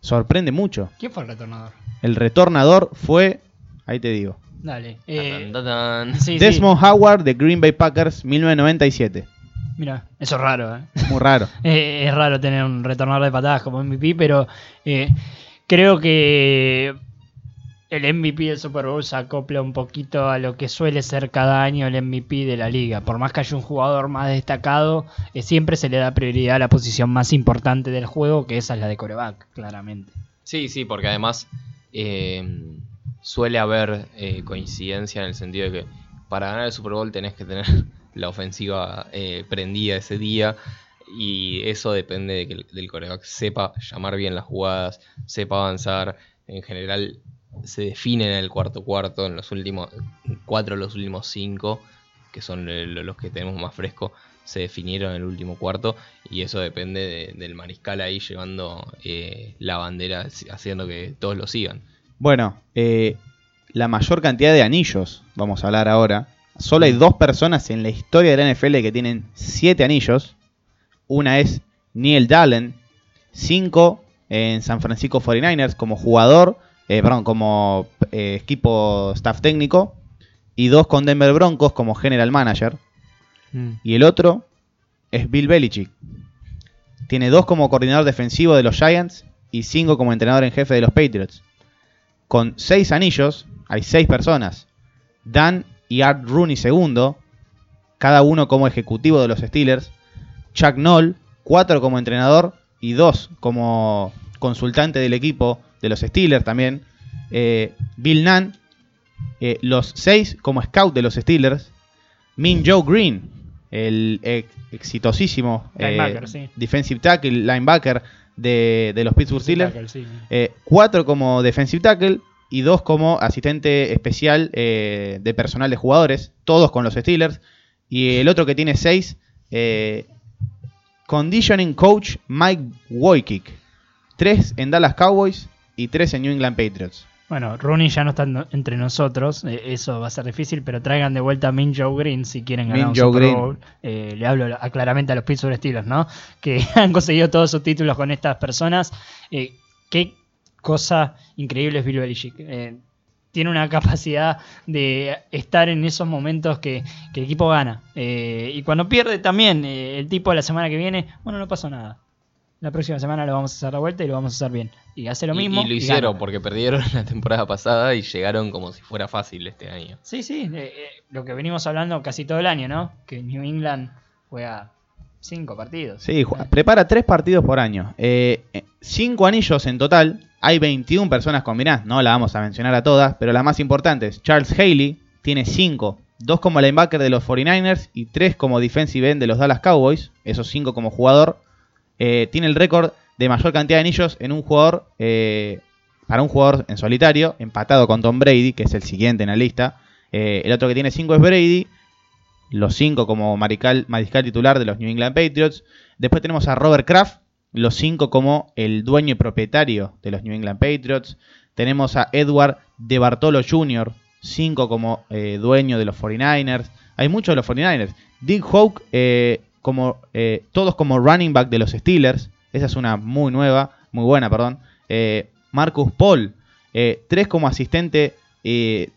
Sorprende mucho. ¿Quién fue el retornador? El retornador fue, ahí te digo, Dale. eh, Tan, tan, tan. sí, sí. Desmond Howard de Green Bay Packers 1997. Mira, eso es raro, ¿eh? Muy raro. (laughs) Eh, es raro tener un retornador de patadas como MVP, pero eh, creo que el MVP del Super Bowl se acopla un poquito a lo que suele ser cada año el MVP de la liga. Por más que haya un jugador más destacado, eh, siempre se le da prioridad a la posición más importante del juego, que esa es la de coreback, claramente. Sí, sí, porque además eh, suele haber eh, coincidencia en el sentido de que para ganar el Super Bowl tenés que tener (laughs) la ofensiva prendida ese día y eso depende de que el, del coreback sepa llamar bien las jugadas, sepa avanzar. En general se define en el cuarto cuarto, en los últimos cuatro los últimos cinco, que son el- los que tenemos más fresco, se definieron en el último cuarto y eso depende de- del mariscal ahí llevando eh, la bandera, haciendo que todos lo sigan. Bueno, eh, la mayor cantidad de anillos, vamos a hablar ahora. Solo hay dos personas en la historia de la NFL que tienen siete anillos. Una es Neil Dallen, cinco en San Francisco 49ers como jugador, eh, perdón, como eh, equipo staff técnico. Y dos con Denver Broncos como general manager. Y el otro es Bill Belichick. Tiene dos como coordinador defensivo de los Giants y cinco como entrenador en jefe de los Patriots. Con seis anillos, hay seis personas. Dan y Art Rooney segundo, cada uno como ejecutivo de los Steelers. Chuck Noll, cuatro como entrenador y dos como consultante del equipo de los Steelers también. Eh, Bill Nunn, eh, los seis como scout de los Steelers. Min Joe Green, el ex- exitosísimo eh, Linebacker, sí. defensive tackle, linebacker de, de los Pittsburgh Steelers. Tackle, sí. Cuatro como defensive tackle y dos como asistente especial de personal de jugadores, todos con los Steelers. Y el otro que tiene seis, conditioning coach Mike Woykick. Tres en Dallas Cowboys y tres en New England Patriots. Bueno, Rooney ya no está entre nosotros, eh, eso va a ser difícil, pero traigan de vuelta a Min Joe Green si quieren ganar Min un Joe Super Green. Bowl. Eh, le hablo a- claramente a los Pittsburgh Steelers, ¿no? Que (laughs) han conseguido todos sus títulos con estas personas. Eh, qué cosa increíble es Bill Belichick. Eh, tiene una capacidad de estar en esos momentos que, que el equipo gana. Y cuando pierde también, el tipo la semana que viene, bueno, no pasó nada. La próxima semana lo vamos a hacer la vuelta y lo vamos a hacer bien. Y hace lo mismo. y lo y hicieron gana. porque perdieron (laughs) la temporada pasada y llegaron como si fuera fácil este año. Sí, sí, eh, eh, lo que venimos hablando casi todo el año, ¿no? Que New England juega cinco partidos. Sí, ju- prepara tres partidos por año. Eh, cinco anillos en total. Hay 21 personas combinadas. No la vamos a mencionar a todas, pero las más importantes. Charles Haley tiene cinco. Dos como linebacker de los 49ers y tres como defensive end de los Dallas Cowboys. Esos cinco como jugador. Eh, tiene el récord de mayor cantidad de anillos en un jugador. eh, para un jugador en solitario. Empatado con Tom Brady, que es el siguiente en la lista. Eh, el otro que tiene cinco es Brady los cinco como mariscal, titular de los New England Patriots. Después tenemos a Robert Kraft, los cinco como el dueño y propietario de los New England Patriots. Tenemos a Edward De Bartolo Jr., cinco como dueño de los 49ers. Hay muchos de los 49ers. Dick Hawk, eh, como, eh, todos como running back de los Steelers. Esa es una muy nueva, muy buena, perdón. Eh, Marcus Paul, eh, tres como asistente de,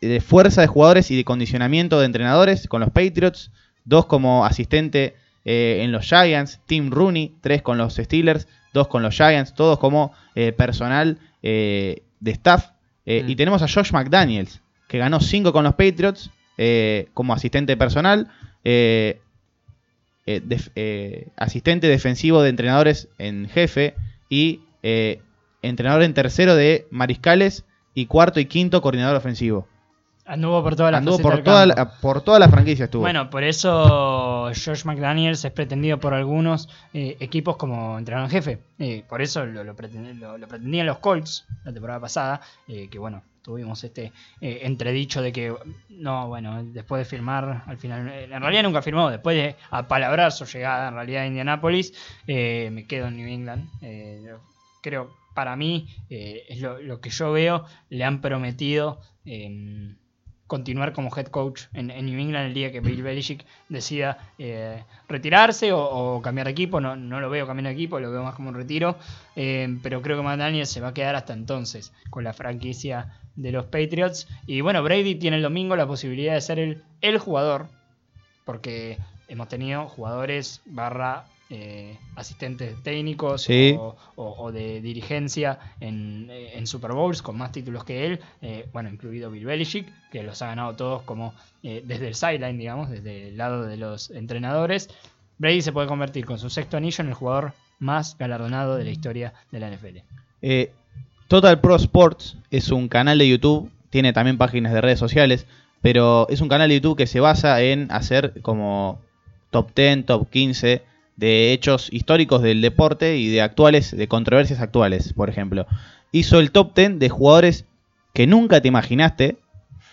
de fuerza de jugadores y de condicionamiento de entrenadores con los Patriots, dos como asistente en los Giants, Tim Rooney, tres con los Steelers, dos con los Giants, todos como personal de staff. Mm. Y tenemos a Josh McDaniels, que ganó cinco con los Patriots eh, como asistente personal, eh, eh, def- eh, asistente defensivo de entrenadores en jefe y eh, entrenador en tercero de mariscales y cuarto y quinto coordinador ofensivo. Anduvo por todas las Anduvo por toda, la, por toda la franquicia estuvo. Bueno, por eso Josh McDaniels es pretendido por algunos eh, equipos como entrenador en jefe. Eh, por eso lo, lo pretend- lo- lo pretendían los Colts la temporada pasada, eh, que bueno, tuvimos este eh, entredicho de que, no, bueno, después de firmar, al final, eh, en realidad nunca firmó, después de apalabrar su llegada en realidad a Indianapolis, eh, me quedo en New England. Eh, creo, para mí, eh, es lo, que yo veo, le han prometido... em, continuar como head coach en, New England el día que Bill Belichick decida eh, retirarse o, cambiar de equipo. No, no lo veo cambiando de equipo, lo veo más como un retiro. Eh, pero creo que McDaniel se va a quedar hasta entonces con la franquicia de los Patriots. Y bueno, Brady tiene el domingo la posibilidad de ser el, el jugador, porque hemos tenido jugadores barra eh, asistentes técnicos o, de dirigencia en, Super Bowls con más títulos que él, eh, bueno, incluido Bill Belichick, que los ha ganado todos como eh, desde el sideline, digamos, desde el lado de los entrenadores. Brady se puede convertir con su sexto anillo en el jugador más galardonado de la historia de la NFL. Total Pro Sports es un canal de YouTube, tiene también páginas de redes sociales, pero es un canal de YouTube que se basa en hacer como top 10, top 15 de hechos históricos del deporte y de actuales, de controversias actuales, por ejemplo. Hizo el top 10 de jugadores que nunca te imaginaste,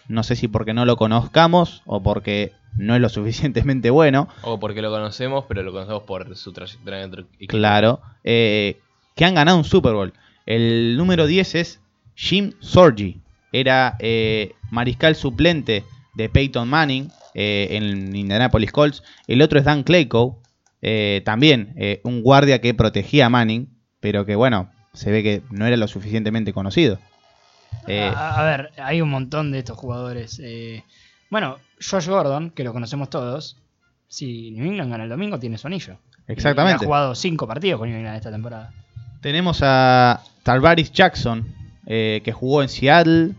no sé si porque no lo conozcamos o porque no es lo (laughs) suficientemente bueno. O porque lo conocemos, pero lo conocemos por su trayectoria. Claro, eh, que han ganado un Super Bowl. El número 10 es Jim Sorgi, era eh, mariscal suplente de Peyton Manning eh, en Indianapolis Colts. El otro es Dan Clayco, eh, también un guardia que protegía a Manning, pero que bueno, se ve que no era lo suficientemente conocido. Eh, a, ver, hay un montón de estos jugadores. bueno, Josh Gordon, que lo conocemos todos, si New England gana el domingo, tiene su anillo. Exactamente. ha jugado cinco partidos con New England esta temporada. Tenemos a Tarvaris Jackson, que jugó en Seattle,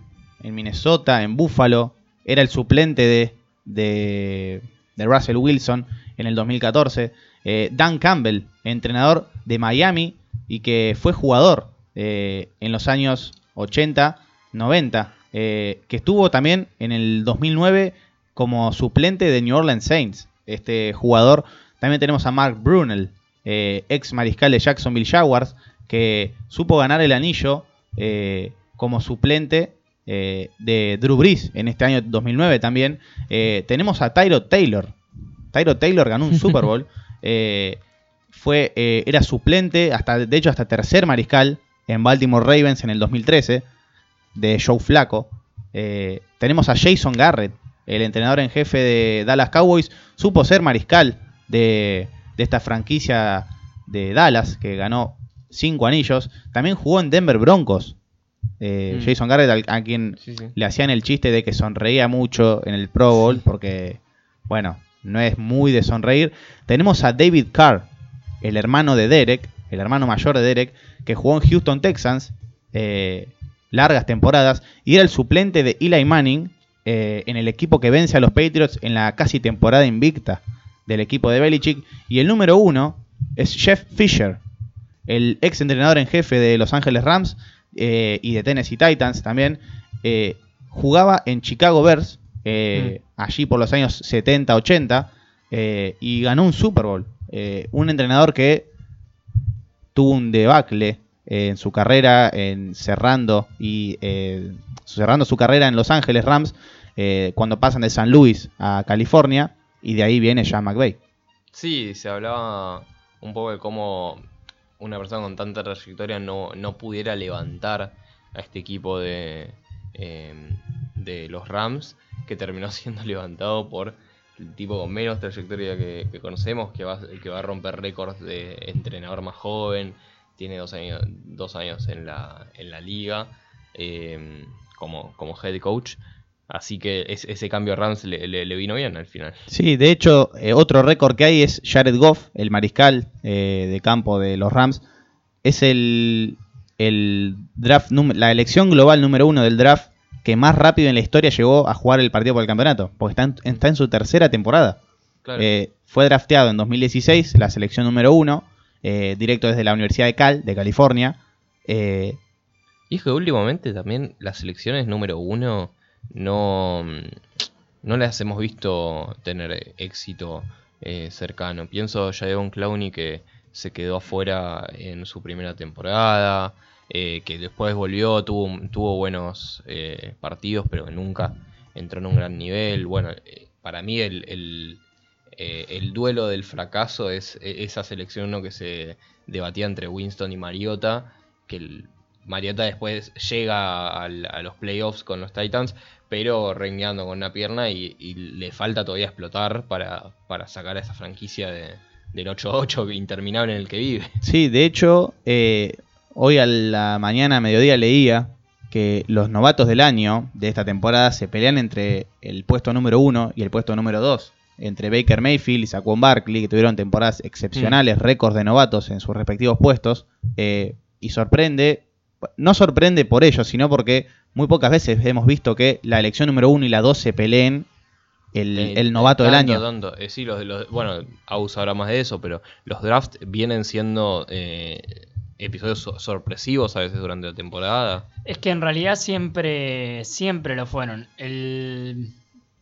en Minnesota, en Buffalo. Era el suplente de, Russell Wilson en el 2014. Eh, Dan Campbell, entrenador de Miami y que fue jugador eh, en los años 80, 90, eh, que estuvo también en el 2009 como suplente de New Orleans Saints. Este jugador, también tenemos a Mark Brunel, ex mariscal de Jacksonville Jaguars, que supo ganar el anillo como suplente de Drew Brees en este año 2009 también. tenemos a Tyro Taylor. Tyro Taylor ganó un Super Bowl. (laughs) Eh, fue, eh, era suplente, hasta, de hecho hasta tercer mariscal en Baltimore Ravens en el 2013, de Joe Flaco. Eh, tenemos a Jason Garrett, el entrenador en jefe de Dallas Cowboys, supo ser mariscal de, esta franquicia de Dallas, que ganó cinco anillos. También jugó en Denver Broncos. Mm. Jason Garrett, a, quien le hacían el chiste de que sonreía mucho en el Pro Bowl, porque, bueno, no es muy de sonreír. Tenemos a David Carr, el hermano de Derek, el hermano mayor de Derek, que jugó en Houston Texans eh, largas temporadas y era el suplente de Eli Manning eh, en el equipo que vence a los Patriots en la casi temporada invicta del equipo de Belichick. Y el número uno es Jeff Fisher, el ex entrenador en jefe de Los Ángeles Rams eh, y de Tennessee Titans también. jugaba en Chicago Bears eh, mm. allí por los años 70, 80, eh, y ganó un Super Bowl. Eh, un entrenador que tuvo un debacle en su carrera, en cerrando y cerrando su carrera en Los Ángeles Rams, cuando pasan de San Luis a California, y de ahí viene Sean McVay. Sí, se hablaba un poco de cómo una persona con tanta trayectoria no, no pudiera levantar a este equipo de, de los Rams que terminó (laughs) siendo levantado por el tipo con menos trayectoria que, conocemos, que va, que va a romper récords de entrenador más joven, tiene dos años, dos años en, la, en la liga em, como, como head coach. Así que ese cambio a Rams le, vino bien al final. Sí, de hecho, eh, otro récord que hay es Jared Goff, el mariscal eh, de campo de los Rams. Es el, el draft, la elección global número uno del draft que más rápido en la historia llegó a jugar el partido por el campeonato, porque está en, está en su tercera temporada. Eh, fue drafteado en 2016, la selección número uno, eh, directo desde la Universidad de Cal, de California. Eh, y es que últimamente también las selecciones número uno no, no las hemos visto tener éxito cercano. Pienso ya de un Clowney que se quedó afuera en su primera temporada. Eh, que después volvió, tuvo, buenos eh, partidos, pero nunca entró en un gran nivel. Bueno, eh, para mí el, el, duelo del fracaso es esa selección que se debatía entre Winston y Mariota, que Mariota después llega al- a los playoffs con los Titans, pero rengueando con una pierna y, y le falta todavía explotar para, para sacar a esa franquicia de, del 8-8 interminable en el que vive. Sí, de hecho, eh, hoy a la mañana, a mediodía, leía que los novatos del año de esta temporada se pelean entre el puesto número uno y el puesto número dos. Entre Baker Mayfield y Saquon Barkley, que tuvieron temporadas excepcionales, récords de novatos en sus respectivos puestos. eh, y sorprende, no sorprende por ello, sino porque muy pocas veces hemos visto que la elección número uno y la dos se peleen el, el novato del tanto, año. tanto. Eh, sí, los, los- bueno, Aus habla más de eso, pero los drafts vienen siendo eh, episodios so- sorpresivos a veces durante la temporada. Es que en realidad siempre, siempre lo fueron. El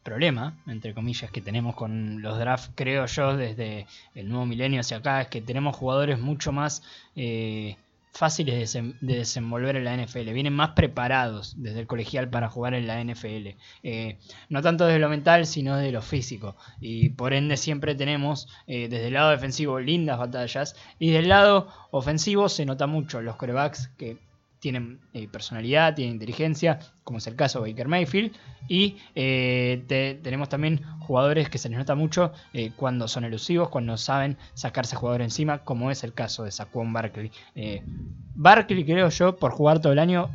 problema, entre comillas, que tenemos con los drafts, creo yo, desde el nuevo milenio hacia acá, es que tenemos jugadores mucho más eh, fáciles de, desenvolver en la NFL. Vienen más preparados desde el colegial para jugar en la NFL. Eh, no tanto desde lo mental, sino desde lo físico. Y por ende siempre tenemos eh, desde el lado defensivo lindas batallas. Y del lado ofensivo se nota mucho los corebacks que tienen eh, personalidad, tienen inteligencia, como es el caso de Baker Mayfield. Y eh, te- tenemos también jugadores que se les nota mucho eh, cuando son elusivos, cuando saben sacarse jugador encima, como es el caso de Saquon Barkley. Eh, Barkley, creo yo, por jugar todo el año,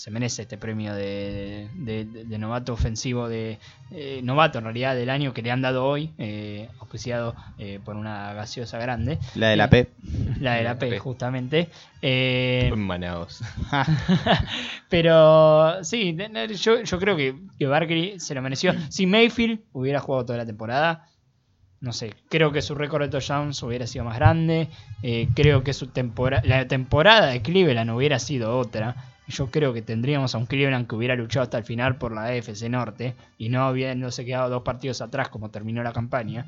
se merece este premio de, de- de- de novato ofensivo, de eh, novato en realidad del año que le han dado hoy, eh, auspiciado eh, por una gaseosa grande. La de la Eh, P. (laughs) La de la P, justamente. Eh, Manaos. (laughs) pero sí, yo, yo creo que, que Barkley se lo mereció. Si Mayfield hubiera jugado toda la temporada, no sé, creo que su récord de touchdowns hubiera sido más grande. eh, creo que su temporada, la temporada de Cleveland hubiera sido otra. Yo creo que tendríamos a un Cleveland que hubiera luchado hasta el final por la AFC Norte y no habiéndose quedado dos partidos atrás como terminó la campaña.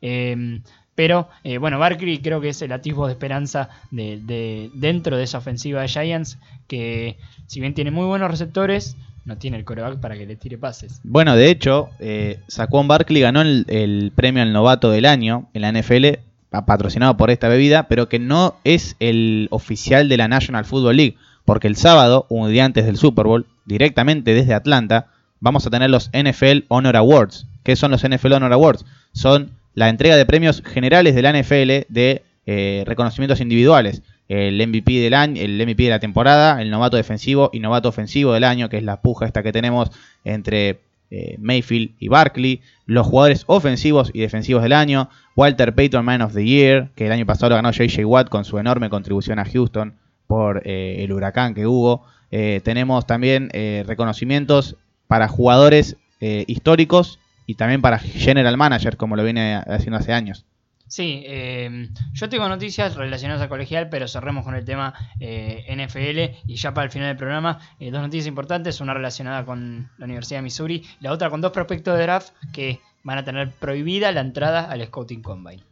Eh, pero eh, bueno, Barkley creo que es el atisbo de esperanza de, de- dentro de esa ofensiva de Giants, que si bien tiene muy buenos receptores, no tiene el coreback para que le tire pases. Bueno, de hecho, eh, Saquon Barkley ganó el, el premio al novato del año en la NFL, pa- patrocinado por esta bebida, pero que no es el oficial de la National Football League, porque el sábado, un día antes del Super Bowl, directamente desde Atlanta, vamos a tener los NFL Honor Awards. ¿Qué son los NFL Honor Awards? Son la entrega de premios generales de la NFL de eh, reconocimientos individuales. El MVP del año, el MVP de la temporada, el novato defensivo y novato ofensivo del año, que es la puja esta que tenemos entre eh, Mayfield y Barkley, los jugadores ofensivos y defensivos del año, Walter Payton Man of the Year, que el año pasado lo ganó JJ Watt con su enorme contribución a Houston por eh, el huracán que hubo. Eh, tenemos también eh, reconocimientos para jugadores eh, históricos y también para general manager, como lo viene haciendo hace años. Sí, eh, yo tengo noticias relacionadas a colegial, pero cerremos con el tema eh, NFL y ya para el final del programa, eh, dos noticias importantes, una relacionada con la Universidad de Missouri, la otra con dos prospectos de draft que van a tener prohibida la entrada al Scouting Combine.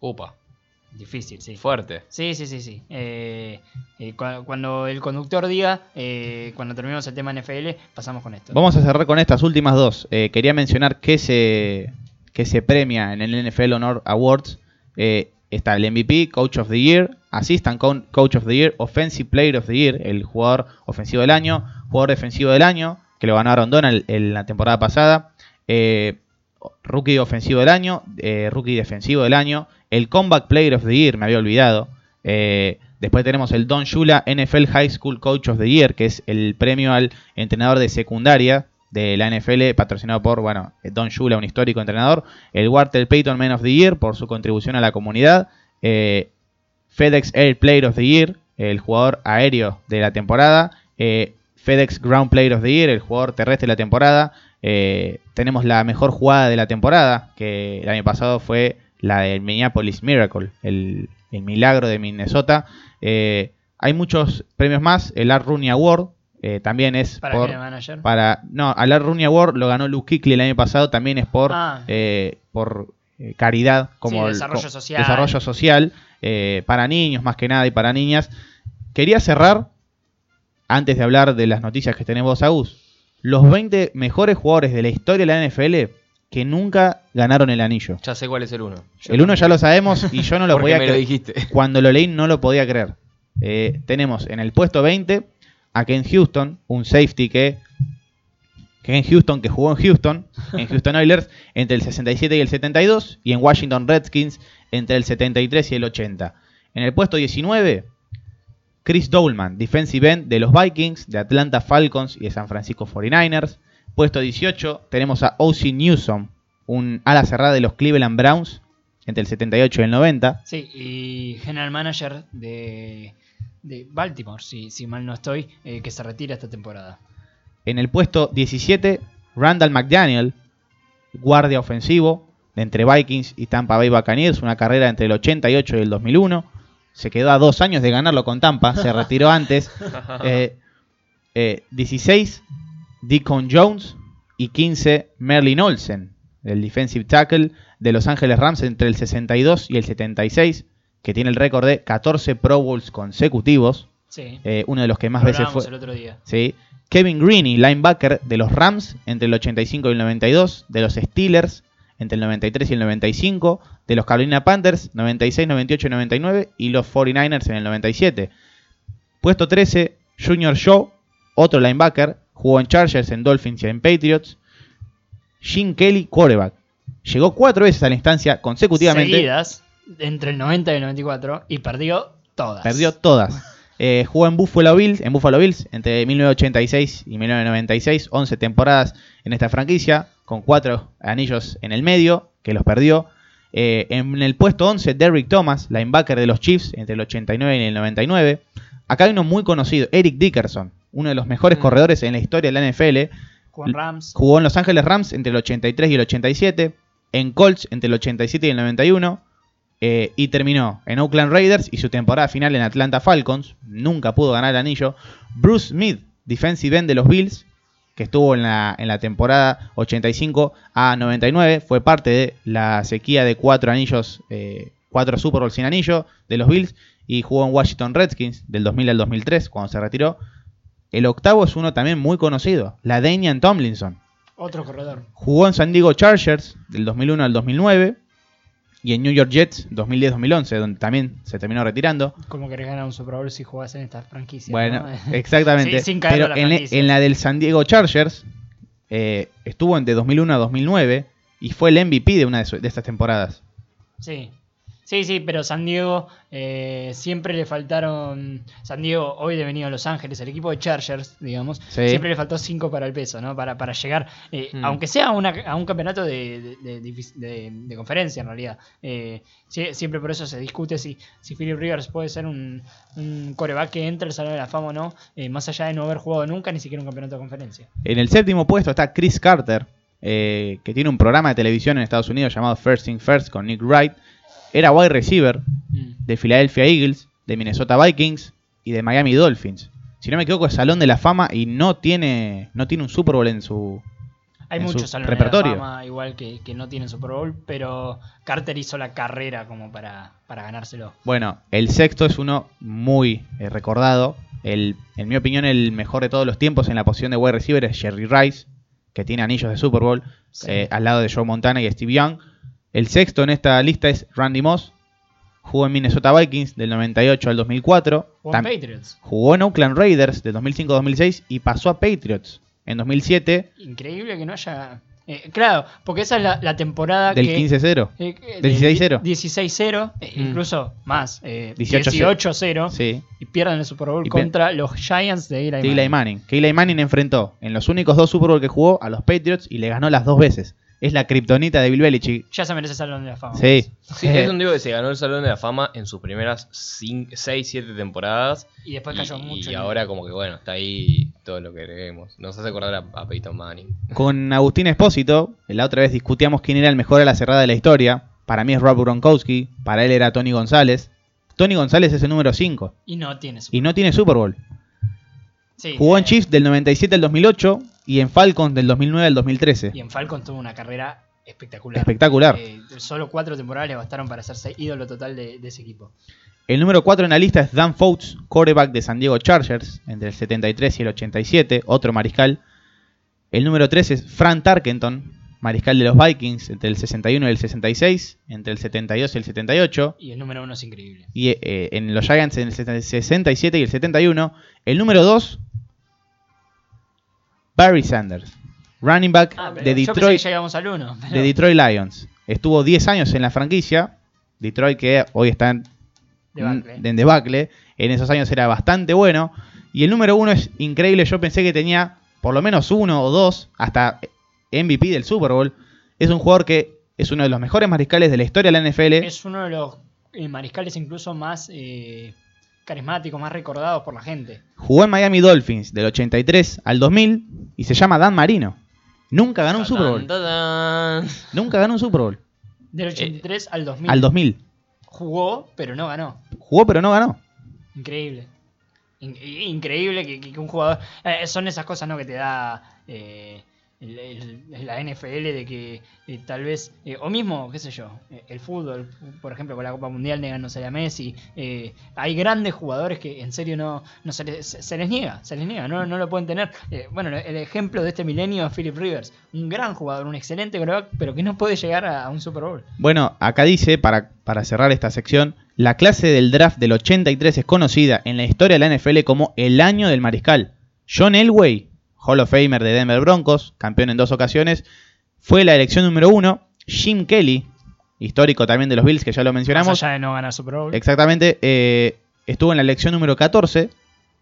Upa, Difícil, sí. fuerte. Sí, sí, sí, sí. Eh, eh, cu- cuando el conductor diga, eh, cuando terminemos el tema NFL, pasamos con esto. Vamos a cerrar con estas últimas dos. Eh, quería mencionar que se, que se premia en el NFL Honor Awards. Eh, está el MVP, Coach of the Year, Assistant Co- Coach of the Year, Offensive Player of the Year, el jugador ofensivo del año, jugador defensivo del año, que lo ganó Aaron Donald en la temporada pasada, eh, Rookie ofensivo del año, eh, Rookie defensivo del año, el Comeback Player of the Year, me había olvidado. Eh, después tenemos el Don Shula NFL High School Coach of the Year, que es el premio al entrenador de secundaria de la NFL, patrocinado por, bueno, Don Shula, un histórico entrenador. El Walter Payton Man of the Year, por su contribución a la comunidad. Eh, FedEx Air Player of the Year, el jugador aéreo de la temporada. Eh, FedEx Ground Player of the Year, el jugador terrestre de la temporada. Tenemos la mejor jugada de la temporada, que el año pasado fue la del Minneapolis Miracle, el, el milagro de Minnesota. Eh, hay muchos premios más. El Art Rooney Award eh, también es para por, el manager. para no, al Art Rooney Award lo ganó Luke Kuechly el año pasado, también es por Ah. eh, por eh, caridad, como Sí, el- desarrollo co- social. desarrollo social, para niños más que nada y para niñas. Quería cerrar antes de hablar de las noticias que tenemos Agus, los 20 mejores jugadores de la historia de la NFL que nunca ganaron el anillo. Ya sé cuál es el uno. el uno ya lo sabemos y yo no lo (laughs) podía creer. dijiste. (laughs) Cuando lo leí no lo podía creer. Eh, tenemos en el puesto 20 a Ken Houston, un safety que Ken Houston que jugó en Houston, en Houston Oilers entre el 67 y el 72 y en Washington Redskins entre el 73 y el 80. En el puesto 19 Chris Dolman, defensive end de los Vikings, de Atlanta Falcons y de San Francisco 49ers. Puesto 18 tenemos a O.C. Newsom, un ala cerrada de los Cleveland Browns entre el 78 y el 90. Sí, y general manager de, de Baltimore, si, si mal no estoy, eh, que se retira esta temporada. En el puesto 17, Randall McDaniel, guardia ofensivo de entre Vikings y Tampa Bay Buccaneers, una carrera entre el 88 y el 2001. Se quedó a dos años de ganarlo con Tampa, se retiró antes. (laughs) Eh, eh, 16, Deacon Jones y 15, Merlin Olsen, el defensive tackle de Los Ángeles Rams entre el 62 y el 76, que tiene el récord de 14 Pro Bowls consecutivos. Sí. eh, uno de los que más Lo veces fue. el otro día. Sí. Kevin Greeny, linebacker de los Rams entre el 85 y el 92, de los Steelers entre el 93 y el 95, de los Carolina Panthers 96, 98 y 99 y los 49ers en el 97. Puesto 13, Junior Shaw, otro linebacker, jugó en Chargers, en Dolphins y en Patriots. Gene Kelly, quarterback. Llegó cuatro veces a la instancia consecutivamente. Seguidas, entre el 90 y el 94, y perdió todas. Perdió todas. Eh, jugó en Buffalo Bills, en Buffalo Bills entre 1986 y 1996, 11 temporadas en esta franquicia, con cuatro anillos en el medio, que los perdió. Eh, en el puesto 11, Derrick Thomas, linebacker de los Chiefs, entre el 89 y el 99. Acá hay uno muy conocido, Eric Dickerson, uno de los mejores Mm. corredores en la historia de la NFL. Con Rams. Jugó en Los Ángeles Rams entre el 83 y el 87, en Colts entre el 87 y el 91, eh, y terminó en Oakland Raiders y su temporada final en Atlanta Falcons. Nunca pudo ganar el anillo. Bruce Smith, defensive end de los Bills, que estuvo en la, en la temporada 85 a 99, fue parte de la sequía de cuatro anillos, eh, cuatro Super Bowl sin anillo de los Bills, y jugó en Washington Redskins del 2000 al 2003, cuando se retiró. El octavo es uno también muy conocido, la Danian Tomlinson. Otro corredor. Jugó en San Diego Chargers del 2001 al 2009 y en New York Jets 2010-2011, donde también se terminó retirando. ¿Cómo querés ganar un Super Bowl si jugás en esta franquicia? Bueno, no? (laughs) exactamente. Sí, sin caer Pero la en, franquicia. en la del San Diego Chargers eh, estuvo entre 2001 a 2009 y fue el MVP de una de estas temporadas. Sí. Sí, sí, pero San Diego eh, siempre le faltaron. San Diego hoy de venido a Los Ángeles, el equipo de Chargers, digamos, Sí. siempre le faltó 5 para el peso, ¿no? Para, para llegar, eh, Mm. aunque sea a, una- a un campeonato de, de, de- conferencia en realidad. Eh, sie- siempre por eso se discute si, si Philip Rivers puede ser un, un coreback que entre al Salón de la Fama o no, eh, más allá de no haber jugado nunca ni siquiera un campeonato de conferencia. En el séptimo puesto está Chris Carter, eh, que tiene un programa de televisión en Estados Unidos llamado First Thing First con Nick Wright. Era wide receiver Mm. de Philadelphia Eagles, de Minnesota Vikings y de Miami Dolphins. Si no me equivoco, es Salón de la Fama y no tiene, no tiene un Super Bowl en su. Hay en muchos salones repertorio. de la fama, igual que, que no tienen Super Bowl, pero Carter hizo la carrera como para, para ganárselo. Bueno, el sexto es uno muy eh, recordado. El, en mi opinión, el mejor de todos los tiempos en la posición de wide receiver es Jerry Rice, que tiene anillos de Super Bowl, Sí. eh, al lado de Joe Montana y Steve Young. El sexto en esta lista es Randy Moss. Jugó en Minnesota Vikings del 98 al 2004. O en Patriots. Jugó en Oakland Raiders del 2005-2006 y pasó a Patriots en 2007 Increíble que no haya. eh, claro, porque esa es la, la temporada del que. 15-0. eh, eh, del 16-0. 16-0, eh, Mm. incluso más. eh, 18-0. 18-0. Sí. Y pierden el Super Bowl contra los Giants de Eli de Eli Manning. Manning. Que Eli Manning enfrentó en los únicos dos Super Bowl que jugó a los Patriots y le ganó las dos veces. Es la kriptonita de Bill Belichick. Ya se merece Salón de la Fama. Sí. Sí, es (laughs) un tipo que se ganó el Salón de la Fama en sus primeras 6, 7 temporadas. Y después Y, cayó mucho. y ahora como que bueno, está ahí todo lo que queremos. Nos hace acordar a, a Peyton Manning. (laughs) Con Agustín Espósito, la otra vez discutíamos quién era el mejor a la cerrada de la historia. Para mí es Rob Gronkowski, para él era Tony González. Tony González es el número 5 Y no tiene Super y no tiene Super Bowl. Sí, Jugó en eh, Chiefs del 97 al 2008 y en Falcons del 2009 al 2013. Y en Falcons tuvo una carrera espectacular. Espectacular. Eh, solo cuatro temporadas le bastaron para hacerse ídolo total de, de ese equipo. El número 4 en la lista es Dan Fouts, quarterback de San Diego Chargers, entre el 73 y el 87, otro mariscal. El número 3 es Fran Tarkenton, mariscal de los Vikings entre el 61 y el 66, entre el 72 y el 78, Y el número uno es increíble. y eh, en los Giants en el 67 y el 71. El número 2, Barry Sanders, running back Ah, de yo pensé que Detroit, al uno. pero- de Detroit Lions. Estuvo 10 años en la franquicia, Detroit que hoy está en, Debacle. en debacle. En esos años era bastante bueno. Y el número 1 es increíble, yo pensé que tenía por lo menos uno o dos, hasta MVP del Super Bowl. Es un jugador que es uno de los mejores mariscales de la historia de la NFL. Es uno de los eh, mariscales incluso más eh, carismáticos, más recordados por la gente. Jugó en Miami Dolphins del 83 al 2000 y se llama Dan Marino. Nunca ganó un Super Bowl. Nunca ganó un Super Bowl. Del 83 al 2000. Al 2000. Jugó, pero no ganó. Jugó pero no ganó. Increíble. In- increíble que un jugador... eh, son esas cosas ¿no? que te da eh, la NFL de que tal vez... eh, o mismo, qué sé yo, eh, el fútbol, por ejemplo, con la Copa Mundial negándose a Messi. eh, hay grandes jugadores que en serio no, no se, les, se les niega, se les niega, no, no lo pueden tener. Eh, bueno, el ejemplo de este milenio es Philip Rivers, un gran jugador, un excelente quarterback, pero que no puede llegar a, a un Super Bowl. Bueno, acá dice, para, para cerrar esta sección, la clase del draft del 83 es conocida en la historia de la NFL como el año del mariscal. John Elway, Hall of Famer de Denver Broncos, campeón en dos ocasiones, fue la elección número uno. Jim Kelly, histórico también de los Bills, que ya lo mencionamos, Más allá de no ganar Super Bowl. exactamente, eh, estuvo en la elección número 14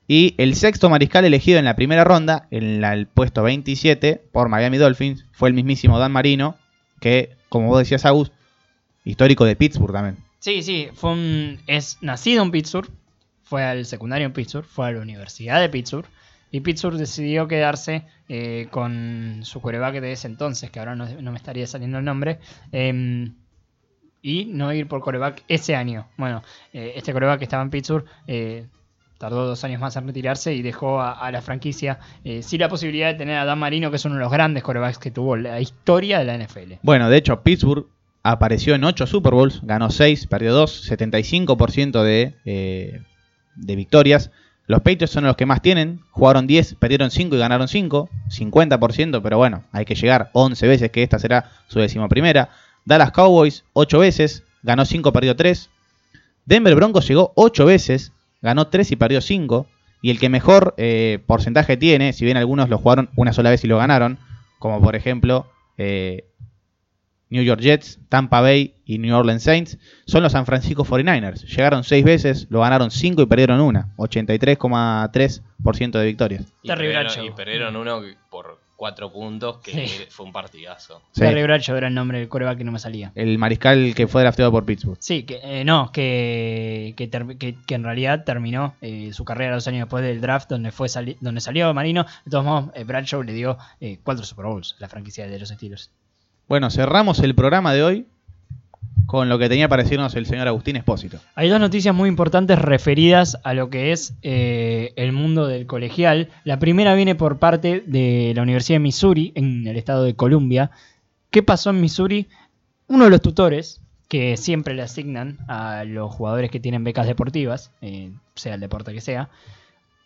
y el sexto mariscal elegido en la primera ronda, en la- el puesto 27 por Miami Dolphins, fue el mismísimo Dan Marino, que, como vos decías, Agus, histórico de Pittsburgh también. Sí, sí, fue un, es nacido en Pittsburgh, fue al secundario en Pittsburgh, fue a la Universidad de Pittsburgh y Pittsburgh decidió quedarse eh, con su coreback de ese entonces, que ahora no, me estaría saliendo el nombre, em, y no ir por coreback ese año. Bueno, eh, este coreback que estaba en Pittsburgh eh, tardó dos años más en retirarse y dejó a, la franquicia sin la posibilidad de tener a Dan Marino, que es uno de los grandes corebacks que tuvo la historia de la NFL. Bueno, de hecho, Pittsburgh apareció en 8 Super Bowls, ganó 6, perdió 2, 75% de, eh, de victorias. Los Patriots son los que más tienen, jugaron 10, perdieron 5 y ganaron 5, 50%, pero bueno, hay que llegar 11 veces, que esta será su decimoprimera. Dallas Cowboys 8 veces, ganó 5, perdió 3. Denver Broncos llegó 8 veces, ganó 3 y perdió 5. Y el que mejor eh, porcentaje tiene, si bien algunos lo jugaron una sola vez y lo ganaron, como por ejemplo eh, New York Jets, Tampa Bay y New Orleans Saints, son los San Francisco 49ers. Llegaron 6 veces, lo ganaron 5 y perdieron 1. 83,3% de victorias. Y Terry perdieron, y perdieron uno por cuatro puntos, que Sí. fue un partidazo. Sí. Terry Bradshaw era el nombre del coreback que no me salía. El mariscal que fue drafteado por Pittsburgh. Sí, que eh, no, que, que, ter- que- que en realidad terminó eh, su carrera dos años después del draft donde fue sali- donde salió Marino. De todos modos, eh, Bradshaw le dio eh, cuatro Super Bowls a la franquicia de los Steelers. Bueno, cerramos el programa de hoy con lo que tenía para decirnos el señor Agustín Espósito. Hay dos noticias muy importantes referidas a lo que es eh, el mundo del colegial. La primera viene por parte de la Universidad de Missouri, en el estado de Columbia. ¿Qué pasó en Missouri? Uno de los tutores, que siempre le asignan a los jugadores que tienen becas deportivas, eh, sea el deporte que sea,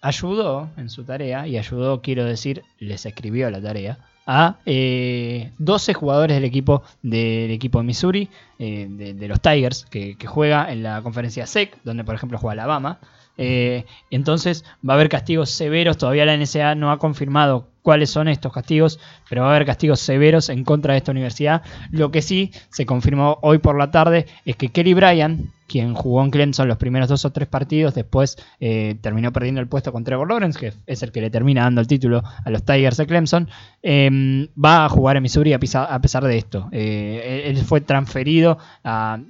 ayudó en su tarea, y ayudó, quiero decir, les escribió la tarea, a eh, 12 jugadores del equipo del equipo de Missouri, eh, de, los Tigers, que, que juega en la conferencia SEC, donde por ejemplo juega Alabama. Eh, entonces va a haber castigos severos, todavía la NSA no ha confirmado cuáles son estos castigos, pero va a haber castigos severos en contra de esta universidad. Lo que sí se confirmó hoy por la tarde es que Kelly Bryan, quien jugó en Clemson los primeros dos o tres partidos, después eh, terminó perdiendo el puesto con Trevor Lawrence, que es el que le termina dando el título a los Tigers de Clemson, eh, va a jugar en Missouri a pesar, a pesar de esto. Eh, él fue transferido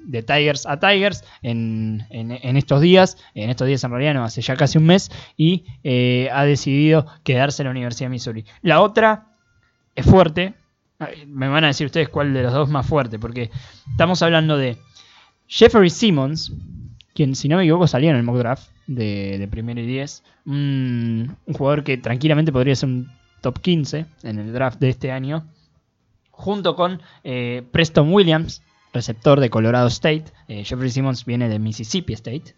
de Tigers a Tigers en, en- en estos días, en estos días en realidad no, hace ya casi un mes, y eh, ha decidido quedarse en la Universidad de Missouri. La otra es fuerte, me van a decir ustedes cuál de los dos más fuerte, porque estamos hablando de Jeffrey Simmons, quien si no me equivoco salió en el mock draft de, de primero y 10, un, un jugador que tranquilamente podría ser un top 15 en el draft de este año, junto con eh, Preston Williams, receptor de Colorado State, eh, Jeffrey Simmons viene de Mississippi State,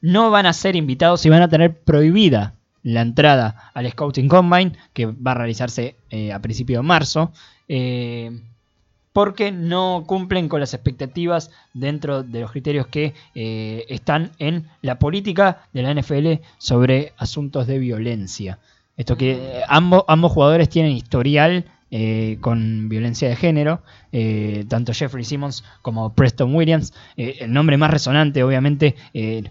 no van a ser invitados y van a tener prohibida la entrada al Scouting Combine, que va a realizarse eh, a principios de marzo. Eh, porque no cumplen con las expectativas dentro de los criterios que eh, están en la política de la NFL sobre asuntos de violencia. Esto que ambos, ambos jugadores tienen historial eh, con violencia de género, eh, tanto Jeffrey Simmons como Preston Williams. Eh, el nombre más resonante, obviamente,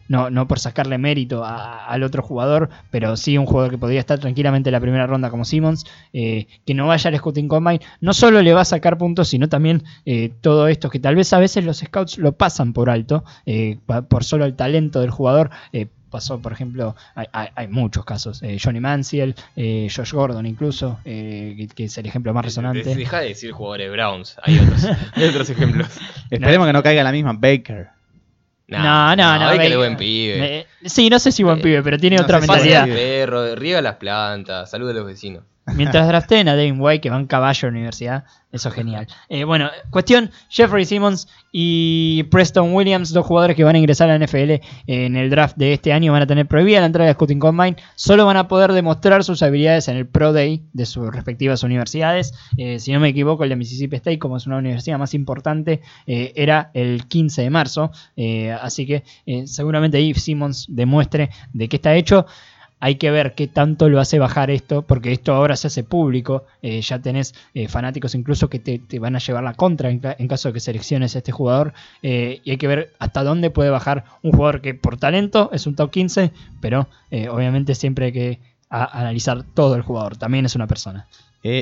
no, no por sacarle mérito al otro jugador, pero sí un jugador que podría estar tranquilamente en la primera ronda como Simmons, que no vaya al Scouting Combine, no solo le va a sacar puntos, sino también todo esto que tal vez a veces los scouts lo pasan por alto, por solo el talento del jugador. Pasó, por ejemplo, hay, hay- hay muchos casos. eh, Johnny Manziel, eh, Josh Gordon incluso, eh, que, que es el ejemplo más resonante. Deja de decir jugadores Browns. Hay otros, (laughs) hay otros ejemplos. Esperemos que no caiga la misma Baker. No, no, no. Baker- de buen pibe. Eh, sí, no sé si buen Eh, pibe, pero tiene no otra mentalidad. riega las plantas, saluda a los vecinos. Mientras draften a Devin White, que va en caballo a la universidad, eso es genial. Eh, bueno, cuestión: Jeffrey Simmons y Preston Williams, dos jugadores que van a ingresar a la NFL en el draft de este año, van a tener prohibida la entrada al Scouting Combine. Solo van a poder demostrar sus habilidades en el Pro Day de sus respectivas universidades. Eh, si no me equivoco, el de Mississippi State, como es una universidad más importante, eh, era el 15 de marzo. Eh, así que eh, seguramente ahí Simmons demuestre de qué está hecho. Hay que ver qué tanto lo hace bajar esto, porque esto ahora se hace público. eh, ya tenés eh, fanáticos incluso que te, van a llevar la contra en, ca- en caso de que selecciones a este jugador. eh, y hay que ver hasta dónde puede bajar un jugador que por talento es un top 15, pero obviamente siempre hay que analizar todo el jugador. También es una persona.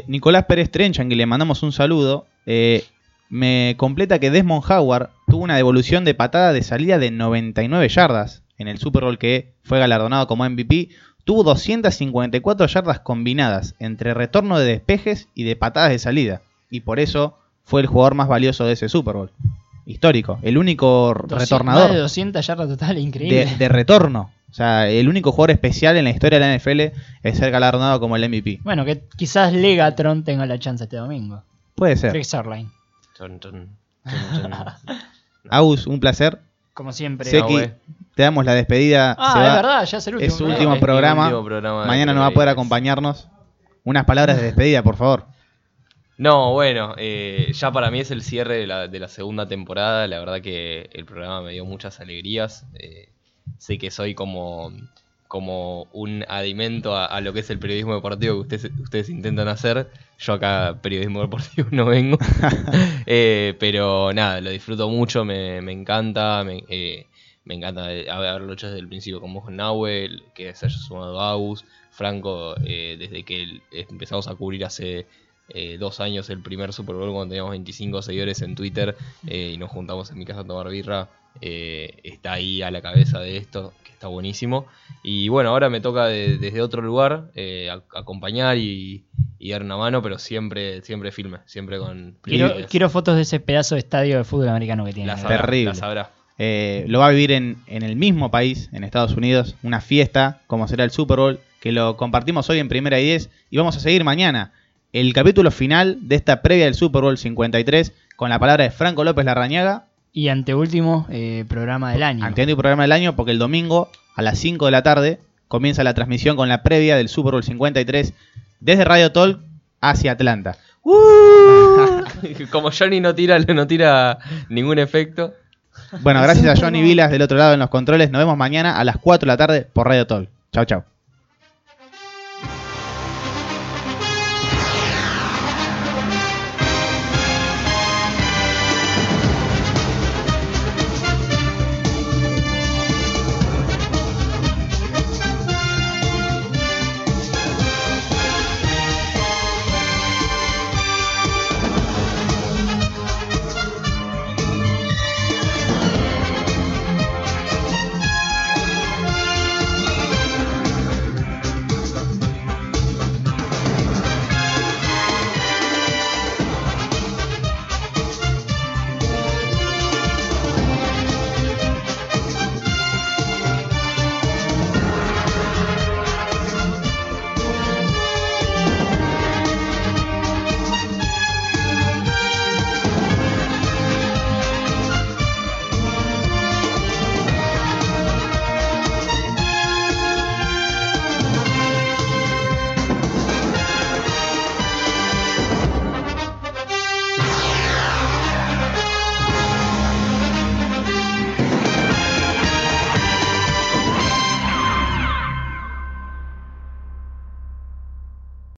Nicolás Pérez Trenchan, que le mandamos un saludo, me completa que Desmond Howard tuvo una devolución de patada de salida de 99 yardas en el Super Bowl que fue galardonado como MVP. Tuvo 254 yardas combinadas entre retorno de despejes y de patadas de salida. Y por eso fue el jugador más valioso de ese Super Bowl. Histórico. El único 200 retornador Más de 200 yardas total, increíble. de, de retorno. O sea, el único jugador especial en la historia de la NFL es ser galardonado como el MVP. Bueno, que quizás Legatron tenga la chance este domingo. Puede ser. Rick Sarline. (laughs) Agus, un placer. Como siempre. Güey. te damos la despedida. Ah, se es va. verdad, ya es el último. Es su programa. último programa. último programa de Mañana no va a poder acompañarnos. Unas palabras de despedida, por favor. No, bueno, eh, ya para mí es el cierre de la, de la segunda temporada. La verdad que el programa me dio muchas alegrías. Eh, sé que soy como, como un adimento a, a lo que es el periodismo deportivo que ustedes, ustedes intentan hacer. Yo acá periodismo deportivo no vengo. (laughs) Eh, pero nada, lo disfruto mucho, me, me encanta. Me, eh, me encanta haberlo hecho desde el principio con vos, Nahuel, que se haya sumado Agus, Franco, eh, desde que empezamos a cubrir hace eh, dos años el primer Super Bowl cuando teníamos 25 seguidores en Twitter eh, y nos juntamos en mi casa a tomar birra. Eh, está ahí a la cabeza de esto, que está buenísimo. Y bueno, ahora me toca de- desde otro lugar eh, a- acompañar y, y dar una mano, pero siempre siempre filme, siempre con Quiero, quiero fotos de ese pedazo de estadio de fútbol americano que tiene. La ahí. sabrá, Terrible. la sabrá. Eh, lo va a vivir en, en el mismo país, en Estados Unidos, una fiesta como será el Super Bowl, que lo compartimos hoy en Primera y 10 y vamos a seguir mañana. El capítulo final de esta previa del Super Bowl 53 con la palabra de Franco López Larrañaga, Y anteúltimo eh, programa del año. ante el programa del año, porque el domingo a las 5 de la tarde comienza la transmisión con la previa del Super Bowl 53 desde Radio Talk hacia Atlanta. (laughs) Como Johnny no tira, no tira ningún efecto. Bueno, gracias a (laughs) Johnny Vilas del otro lado en los controles. Nos vemos mañana a las 4 de la tarde por Radio Talk. Chau, chau.